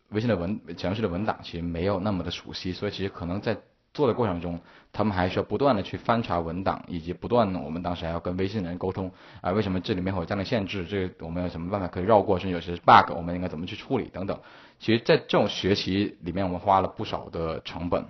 微信的文小程序的文档其实没有那么的熟悉，所以其实可能在做的过程中，他们还需要不断的去翻查文档，以及不断我们当时还要跟微信人沟通啊，为什么这里面会有这样的限制？这个我们有什么办法可以绕过？甚至有些 bug，我们应该怎么去处理等等。其实，在这种学习里面，我们花了不少的成本。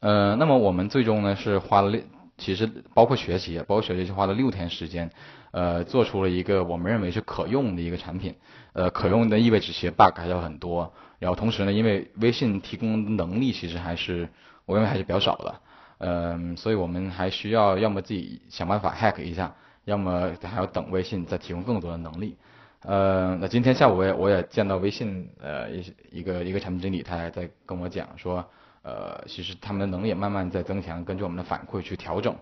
呃，那么我们最终呢是花了六，其实包括学习，包括学习是花了六天时间。呃，做出了一个我们认为是可用的一个产品，呃，可用的意味着其实 bug 还有很多。然后同时呢，因为微信提供能力其实还是我认为还是比较少的，嗯，所以我们还需要要么自己想办法 hack 一下，要么还要等微信再提供更多的能力。呃，那今天下午我也我也见到微信呃一一个一个产品经理，他还在跟我讲说，呃，其实他们的能力也慢慢在增强，根据我们的反馈去调整，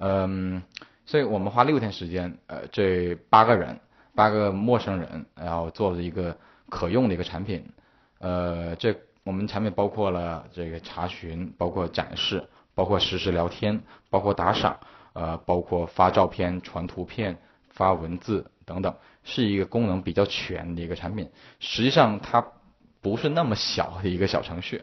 嗯。所以我们花六天时间，呃，这八个人，八个陌生人，然后做了一个可用的一个产品，呃，这我们产品包括了这个查询，包括展示，包括实时聊天，包括打赏，呃，包括发照片、传图片、发文字等等，是一个功能比较全的一个产品。实际上它不是那么小的一个小程序。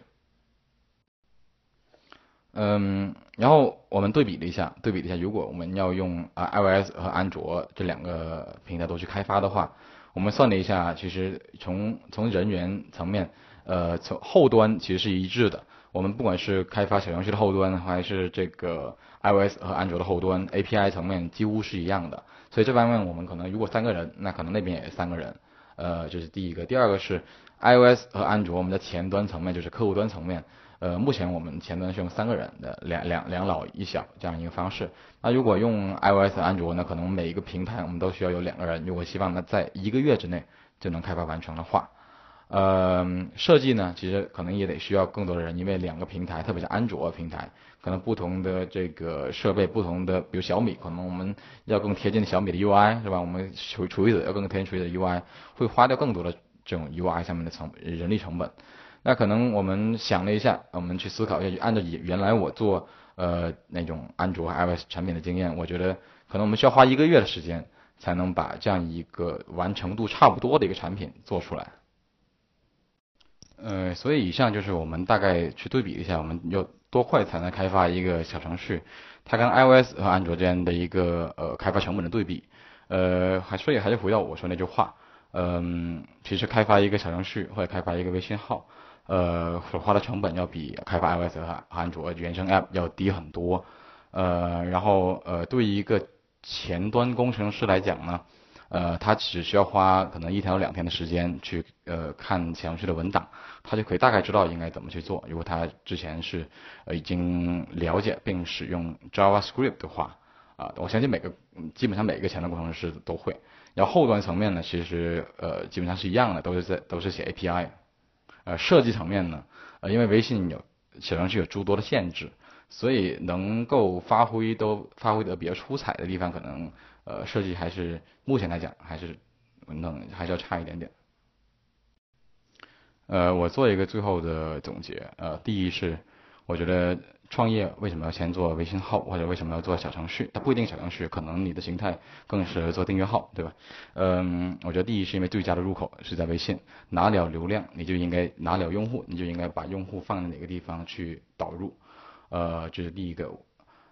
嗯，然后我们对比了一下，对比了一下，如果我们要用啊 iOS 和安卓这两个平台都去开发的话，我们算了一下，其实从从人员层面，呃，从后端其实是一致的。我们不管是开发小程序的后端，还是这个 iOS 和安卓的后端 API 层面几乎是一样的。所以这方面我们可能如果三个人，那可能那边也三个人。呃，这是第一个。第二个是 iOS 和安卓，我们的前端层面就是客户端层面。呃，目前我们前端是用三个人的两两两老一小这样一个方式。那如果用 iOS 安卓呢，可能每一个平台我们都需要有两个人。如果希望呢在一个月之内就能开发完成的话，呃，设计呢其实可能也得需要更多的人，因为两个平台，特别是安卓平台，可能不同的这个设备，不同的，比如小米，可能我们要更贴近小米的 UI 是吧？我们处处理者要更贴近处理者的 UI，会花掉更多的这种 UI 上面的成人力成本。那可能我们想了一下，我们去思考一下，就按照原来我做呃那种安卓和 iOS 产品的经验，我觉得可能我们需要花一个月的时间，才能把这样一个完成度差不多的一个产品做出来。呃，所以以上就是我们大概去对比一下，我们有多快才能开发一个小程序，它跟 iOS 和安卓之间的一个呃开发成本的对比。呃，还所以还是回到我说那句话，嗯，其实开发一个小程序或者开发一个微信号。呃，所花的成本要比开发 iOS 和安卓原生 App 要低很多。呃，然后呃，对于一个前端工程师来讲呢，呃，他只需要花可能一天到两天的时间去呃看小程序的文档，他就可以大概知道应该怎么去做。如果他之前是呃已经了解并使用 JavaScript 的话，啊，我相信每个基本上每个前端工程师都会。然后后端层面呢，其实呃基本上是一样的，都是在都是写 API。呃，设计层面呢，呃，因为微信有小程序有诸多的限制，所以能够发挥都发挥的比较出彩的地方，可能呃设计还是目前来讲还是能还是要差一点点。呃，我做一个最后的总结，呃，第一是我觉得。创业为什么要先做微信号，或者为什么要做小程序？它不一定小程序，可能你的形态更适合做订阅号，对吧？嗯，我觉得第一是因为最佳的入口是在微信，拿了流量，你就应该拿了用户，你就应该把用户放在哪个地方去导入，呃，这是第一个。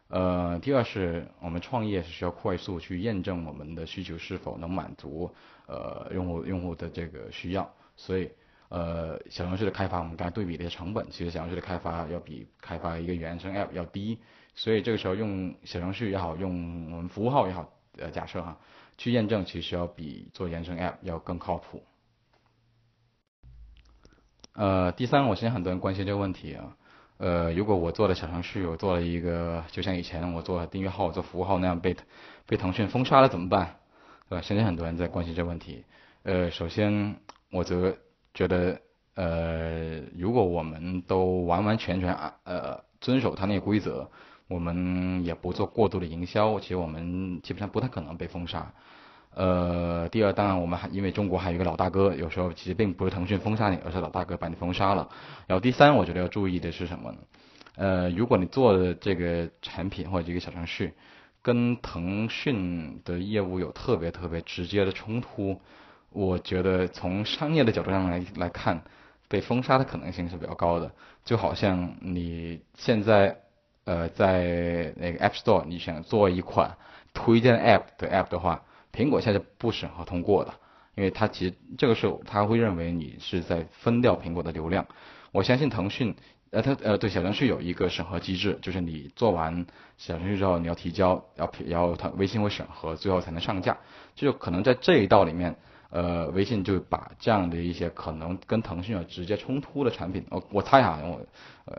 呃，第二是我们创业是需要快速去验证我们的需求是否能满足呃用户用户的这个需要，所以。呃，小程序的开发，我们刚才对比的成本，其实小程序的开发要比开发一个原生 App 要低，所以这个时候用小程序也好，用我们服务号也好，呃，假设哈，去验证，其实要比做原生 App 要更靠谱。呃，第三，我相信很多人关心这个问题啊，呃，如果我做的小程序，我做了一个，就像以前我做订阅号、做服务号那样被被腾讯封杀了怎么办？对吧？相信很多人在关心这个问题。呃，首先我则觉得呃，如果我们都完完全全按呃遵守他那个规则，我们也不做过度的营销，其实我们基本上不太可能被封杀。呃，第二，当然我们还因为中国还有一个老大哥，有时候其实并不是腾讯封杀你，而是老大哥把你封杀了。然后第三，我觉得要注意的是什么呢？呃，如果你做的这个产品或者这个小程序跟腾讯的业务有特别特别直接的冲突。我觉得从商业的角度上来来看，被封杀的可能性是比较高的。就好像你现在呃在那个 App Store，你想做一款推荐 App 的 App 的话，苹果现在不审核通过的，因为它其实这个时候他会认为你是在分掉苹果的流量。我相信腾讯呃它呃对小程序有一个审核机制，就是你做完小程序之后你要提交，要要它微信会审核，最后才能上架。就可能在这一道里面。呃，微信就把这样的一些可能跟腾讯有直接冲突的产品，我我猜哈，我呃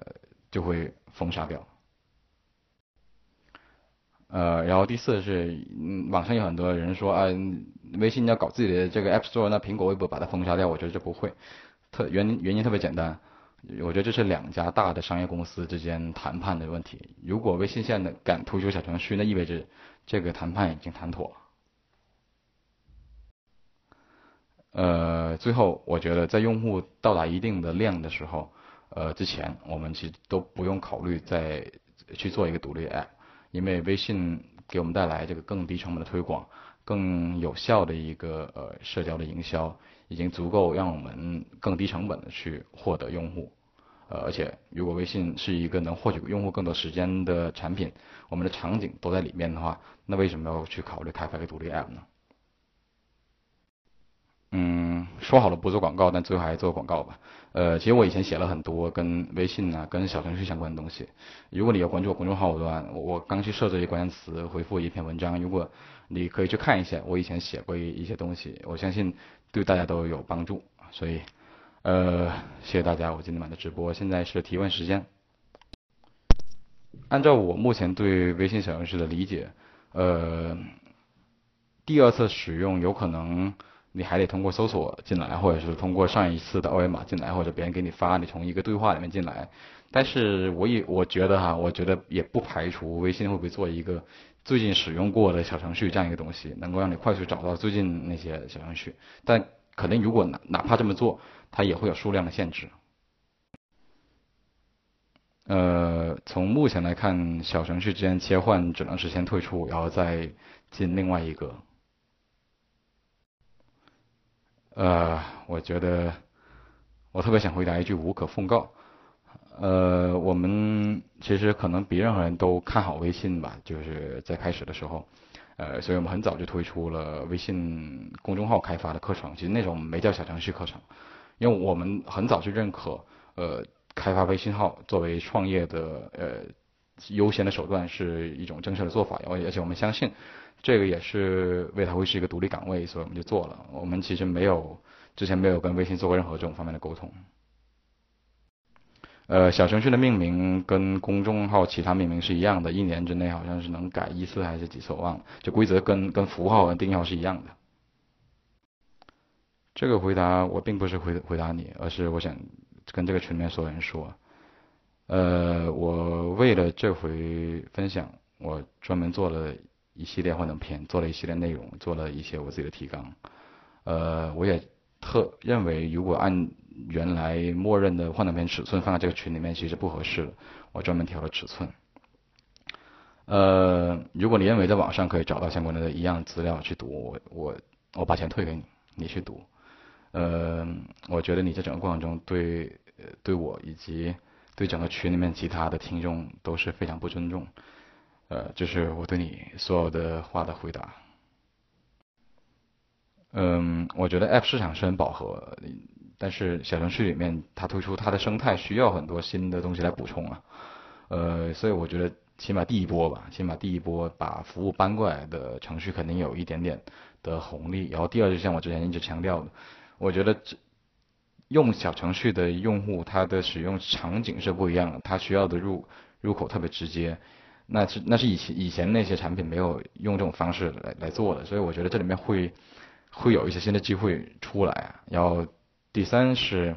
就会封杀掉。呃，然后第四是，网上有很多人说啊，微信要搞自己的这个 App Store，那苹果会不会把它封杀掉？我觉得这不会，特原原因特别简单，我觉得这是两家大的商业公司之间谈判的问题。如果微信现在敢推出小程序，那意味着这个谈判已经谈妥了。呃，最后我觉得在用户到达一定的量的时候，呃，之前我们其实都不用考虑再去做一个独立 App，因为微信给我们带来这个更低成本的推广，更有效的一个呃社交的营销，已经足够让我们更低成本的去获得用户。呃，而且如果微信是一个能获取用户更多时间的产品，我们的场景都在里面的话，那为什么要去考虑开发一个独立 App 呢？嗯，说好了不做广告，但最后还是做广告吧。呃，其实我以前写了很多跟微信啊、跟小程序相关的东西。如果你要关注我公众号的话，我刚去设置一些关键词，回复一篇文章。如果你可以去看一下，我以前写过一些东西，我相信对大家都有帮助。所以，呃，谢谢大家，我今天晚的直播，现在是提问时间。按照我目前对微信小程序的理解，呃，第二次使用有可能你还得通过搜索进来，或者是通过上一次的二维码进来，或者别人给你发，你从一个对话里面进来。但是我也我觉得哈，我觉得也不排除微信会不会做一个最近使用过的小程序这样一个东西，能够让你快速找到最近那些小程序。但可能如果哪哪怕这么做。它也会有数量的限制。呃，从目前来看，小程序之间切换只能实现退出，然后再进另外一个。呃，我觉得我特别想回答一句无可奉告。呃，我们其实可能比任何人都看好微信吧，就是在开始的时候，呃，所以我们很早就推出了微信公众号开发的课程，其实那种没叫小程序课程。因为我们很早就认可，呃，开发微信号作为创业的呃优先的手段是一种正确的做法，而且我们相信这个也是为它会是一个独立岗位，所以我们就做了。我们其实没有之前没有跟微信做过任何这种方面的沟通。呃，小程序的命名跟公众号其他命名是一样的，一年之内好像是能改一次还是几次我忘了，就规则跟跟符号跟定义号是一样的。这个回答我并不是回回答你，而是我想跟这个群里面所有人说，呃，我为了这回分享，我专门做了一系列幻灯片，做了一系列内容，做了一些我自己的提纲，呃，我也特认为，如果按原来默认的幻灯片尺寸放在这个群里面，其实不合适的，我专门调了尺寸。呃，如果你认为在网上可以找到相关的一样资料去读，我我我把钱退给你，你去读。呃，我觉得你在整个过程中对对我以及对整个群里面其他的听众都是非常不尊重，呃，这是我对你所有的话的回答。嗯，我觉得 App 市场是很饱和，但是小程序里面它推出它的生态需要很多新的东西来补充啊，呃，所以我觉得起码第一波吧，起码第一波把服务搬过来的程序肯定有一点点的红利，然后第二就像我之前一直强调的。我觉得这用小程序的用户，他的使用场景是不一样的，他需要的入入口特别直接，那是那是以前以前那些产品没有用这种方式来来做的，所以我觉得这里面会会有一些新的机会出来啊。然后第三是，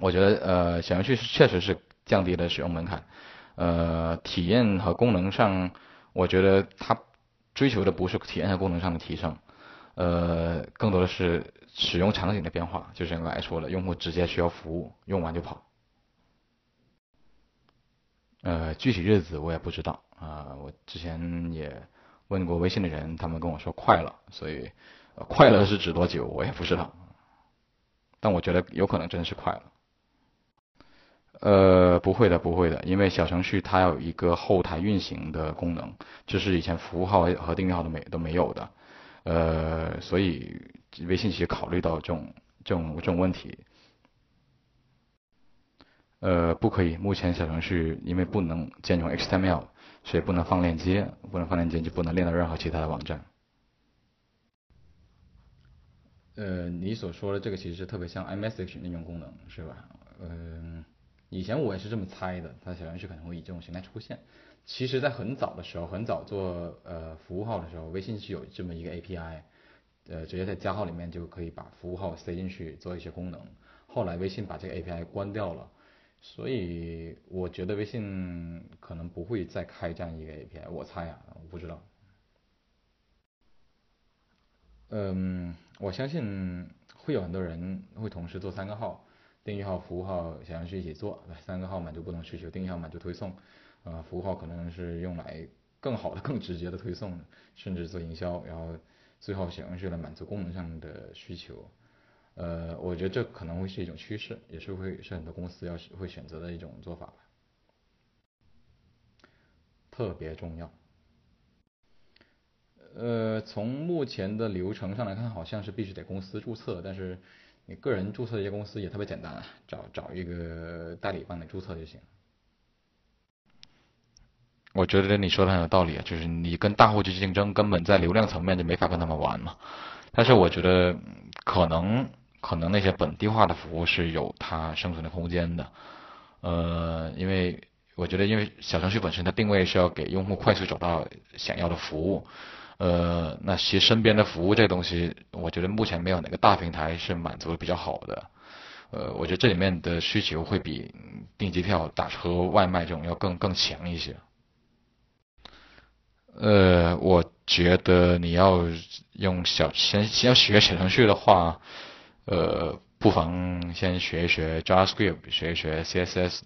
我觉得呃小程序确实是降低了使用门槛，呃体验和功能上，我觉得它追求的不是体验和功能上的提升，呃更多的是。使用场景的变化，就是刚才说了，用户直接需要服务，用完就跑。呃，具体日子我也不知道啊，我之前也问过微信的人，他们跟我说快了，所以快乐是指多久我也不知道，但我觉得有可能真的是快了。呃，不会的，不会的，因为小程序它有一个后台运行的功能，这是以前服务号和订阅号都没都没有的。呃，所以微信其实考虑到这种这种这种问题，呃，不可以。目前小程序因为不能兼容 HTML，所以不能放链接，不能放链接就不能连到任何其他的网站。呃，你所说的这个其实特别像 iMessage 那种功能，是吧？嗯，以前我也是这么猜的，它小程序可能会以这种形态出现。其实，在很早的时候，很早做呃服务号的时候，微信是有这么一个 API，呃，直接在加号里面就可以把服务号塞进去做一些功能。后来微信把这个 API 关掉了，所以我觉得微信可能不会再开这样一个 API。我猜啊，我不知道。嗯，我相信会有很多人会同时做三个号，订阅号、服务号、小程序一起做，三个号满足不同需求，订阅号满足推送。啊，服务号可能是用来更好的、更直接的推送，甚至做营销，然后最后小程序来满足功能上的需求。呃，我觉得这可能会是一种趋势，也是会是很多公司要会选择的一种做法吧。特别重要。呃，从目前的流程上来看，好像是必须得公司注册，但是你个人注册一些公司也特别简单啊，找找一个代理帮你注册就行。我觉得你说的很有道理啊，就是你跟大户去竞争，根本在流量层面就没法跟他们玩嘛。但是我觉得可能可能那些本地化的服务是有它生存的空间的。呃，因为我觉得，因为小程序本身的定位是要给用户快速找到想要的服务。呃，那其实身边的服务这东西，我觉得目前没有哪个大平台是满足的比较好的。呃，我觉得这里面的需求会比订机票、打车、外卖这种要更更强一些。呃，我觉得你要用小先先要学小程序的话，呃，不妨先学一学 JavaScript，学一学 CSS，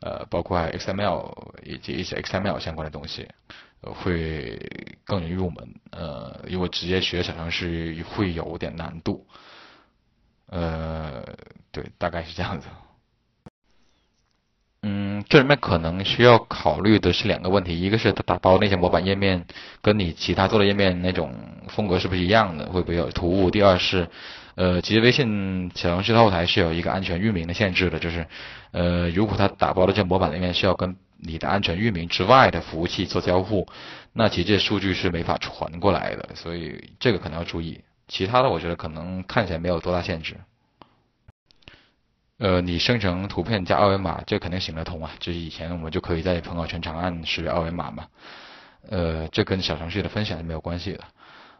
呃，包括 XML 以及一些 XML 相关的东西，会更容易入门。呃，因为直接学小程序会有点难度。呃，对，大概是这样子。嗯，这里面可能需要考虑的是两个问题，一个是它打包那些模板页面跟你其他做的页面那种风格是不是一样的，会不会有突兀？第二是，呃，其实微信小程序的后台是有一个安全域名的限制的，就是，呃，如果它打包的这模板里面是要跟你的安全域名之外的服务器做交互，那其实这数据是没法传过来的，所以这个可能要注意。其他的我觉得可能看起来没有多大限制。呃，你生成图片加二维码，这肯定行得通啊。就是以前我们就可以在朋友圈长按识别二维码嘛。呃，这跟小程序的分享是没有关系的。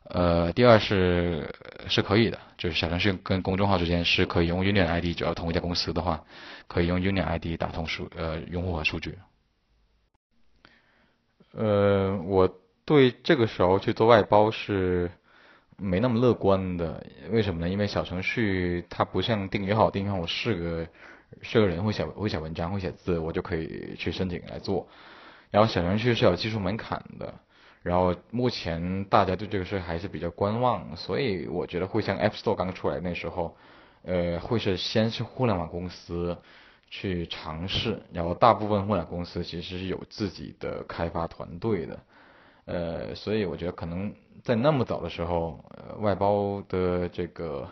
呃，第二是是可以的，就是小程序跟公众号之间是可以用 Union ID，只要同一家公司的话，可以用 Union ID 打通数呃用户和数据。呃，我对这个时候去做外包是。没那么乐观的，为什么呢？因为小程序它不像订阅号，订阅号我是个是个人会写会写文章会写字，我就可以去申请来做。然后小程序是有技术门槛的，然后目前大家对这个事还是比较观望，所以我觉得会像 App Store 刚出来那时候，呃，会是先是互联网公司去尝试，然后大部分互联网公司其实是有自己的开发团队的。呃，所以我觉得可能在那么早的时候，呃，外包的这个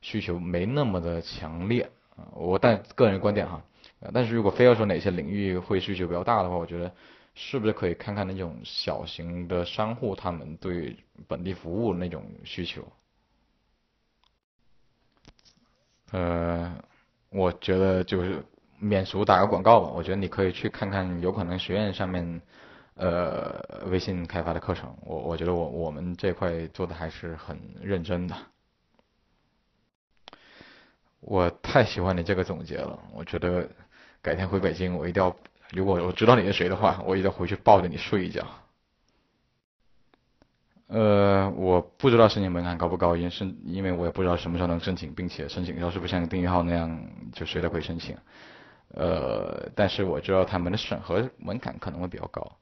需求没那么的强烈啊。我但个人观点哈，但是如果非要说哪些领域会需求比较大的话，我觉得是不是可以看看那种小型的商户他们对本地服务那种需求？呃，我觉得就是免俗打个广告吧，我觉得你可以去看看，有可能学院上面。呃，微信开发的课程，我我觉得我我们这块做的还是很认真的。我太喜欢你这个总结了，我觉得改天回北京，我一定要，如果我知道你是谁的话，我一定回去抱着你睡一觉。呃，我不知道申请门槛高不高，因是因为我也不知道什么时候能申请，并且申请要是不像订阅号那样就谁都可以申请。呃，但是我知道他们的审核门槛可能会比较高。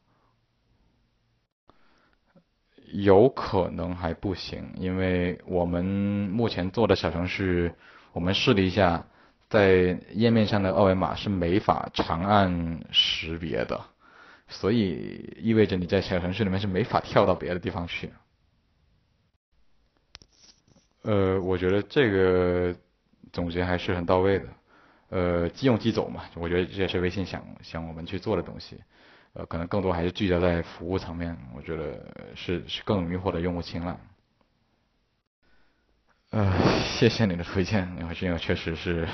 有可能还不行，因为我们目前做的小程序，我们试了一下，在页面上的二维码是没法长按识别的，所以意味着你在小程序里面是没法跳到别的地方去。呃，我觉得这个总结还是很到位的，呃，即用即走嘛，我觉得这也是微信想想我们去做的东西。呃，可能更多还是聚焦在服务层面，我觉得是是更容易获得用户青睐。呃，谢谢你的推荐，因为这个确实是，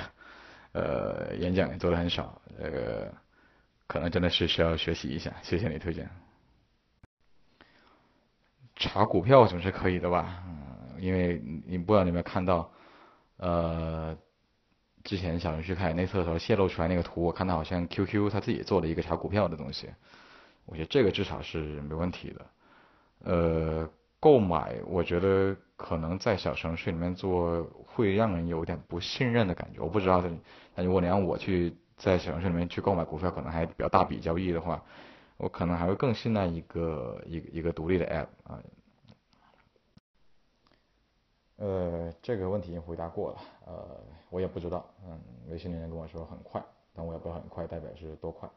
呃，演讲也做的很少，这个可能真的是需要学习一下。谢谢你推荐。查股票总是可以的吧？嗯，因为你不知道你有没有看到，呃。之前小程序开始内测的时候泄露出来那个图，我看到好像 QQ 他自己做了一个查股票的东西，我觉得这个至少是没问题的。呃，购买我觉得可能在小程序里面做会让人有点不信任的感觉，我不知道，但如果你让我去在小程序里面去购买股票，可能还比较大笔交易的话，我可能还会更信赖一个一一个独立的 App 啊。呃，这个问题已经回答过了，呃，我也不知道，嗯，微信里面跟我说很快，但我也不知道很快代表是多快。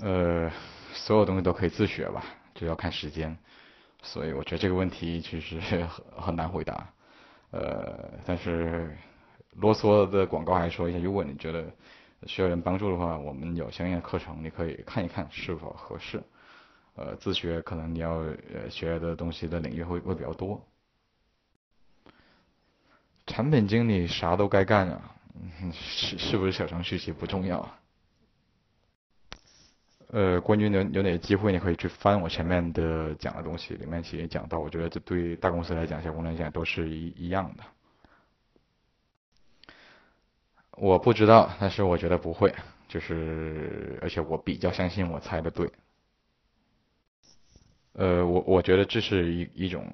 呃，所有东西都可以自学吧，就要看时间，所以我觉得这个问题其实 很很难回答，呃，但是啰嗦的广告还说一下，如果你觉得需要人帮助的话，我们有相应的课程，你可以看一看是否合适。呃，自学可能你要呃学的东西的领域会会比较多。产品经理啥都该干啊，是是不是小程序其实不重要啊。呃，关于有有哪些机会，你可以去翻我前面的讲的东西，里面其实讲到，我觉得这对大公司来讲，小公司来讲都是一一样的。我不知道，但是我觉得不会，就是而且我比较相信我猜的对。呃，我我觉得这是一一种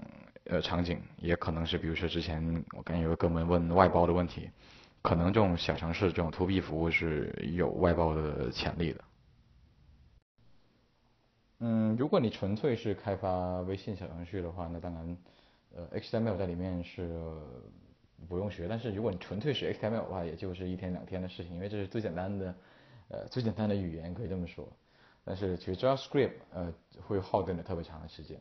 呃场景，也可能是比如说之前我跟有个哥们问外包的问题，可能这种小城市这种 to B 服务是有外包的潜力的。嗯，如果你纯粹是开发微信小程序的话，那当然，呃，HTML 在里面是不用学。但是如果你纯粹是 HTML 的话，也就是一天两天的事情，因为这是最简单的，呃，最简单的语言可以这么说。但是其实 JavaScript 呃会耗掉你特别长的时间。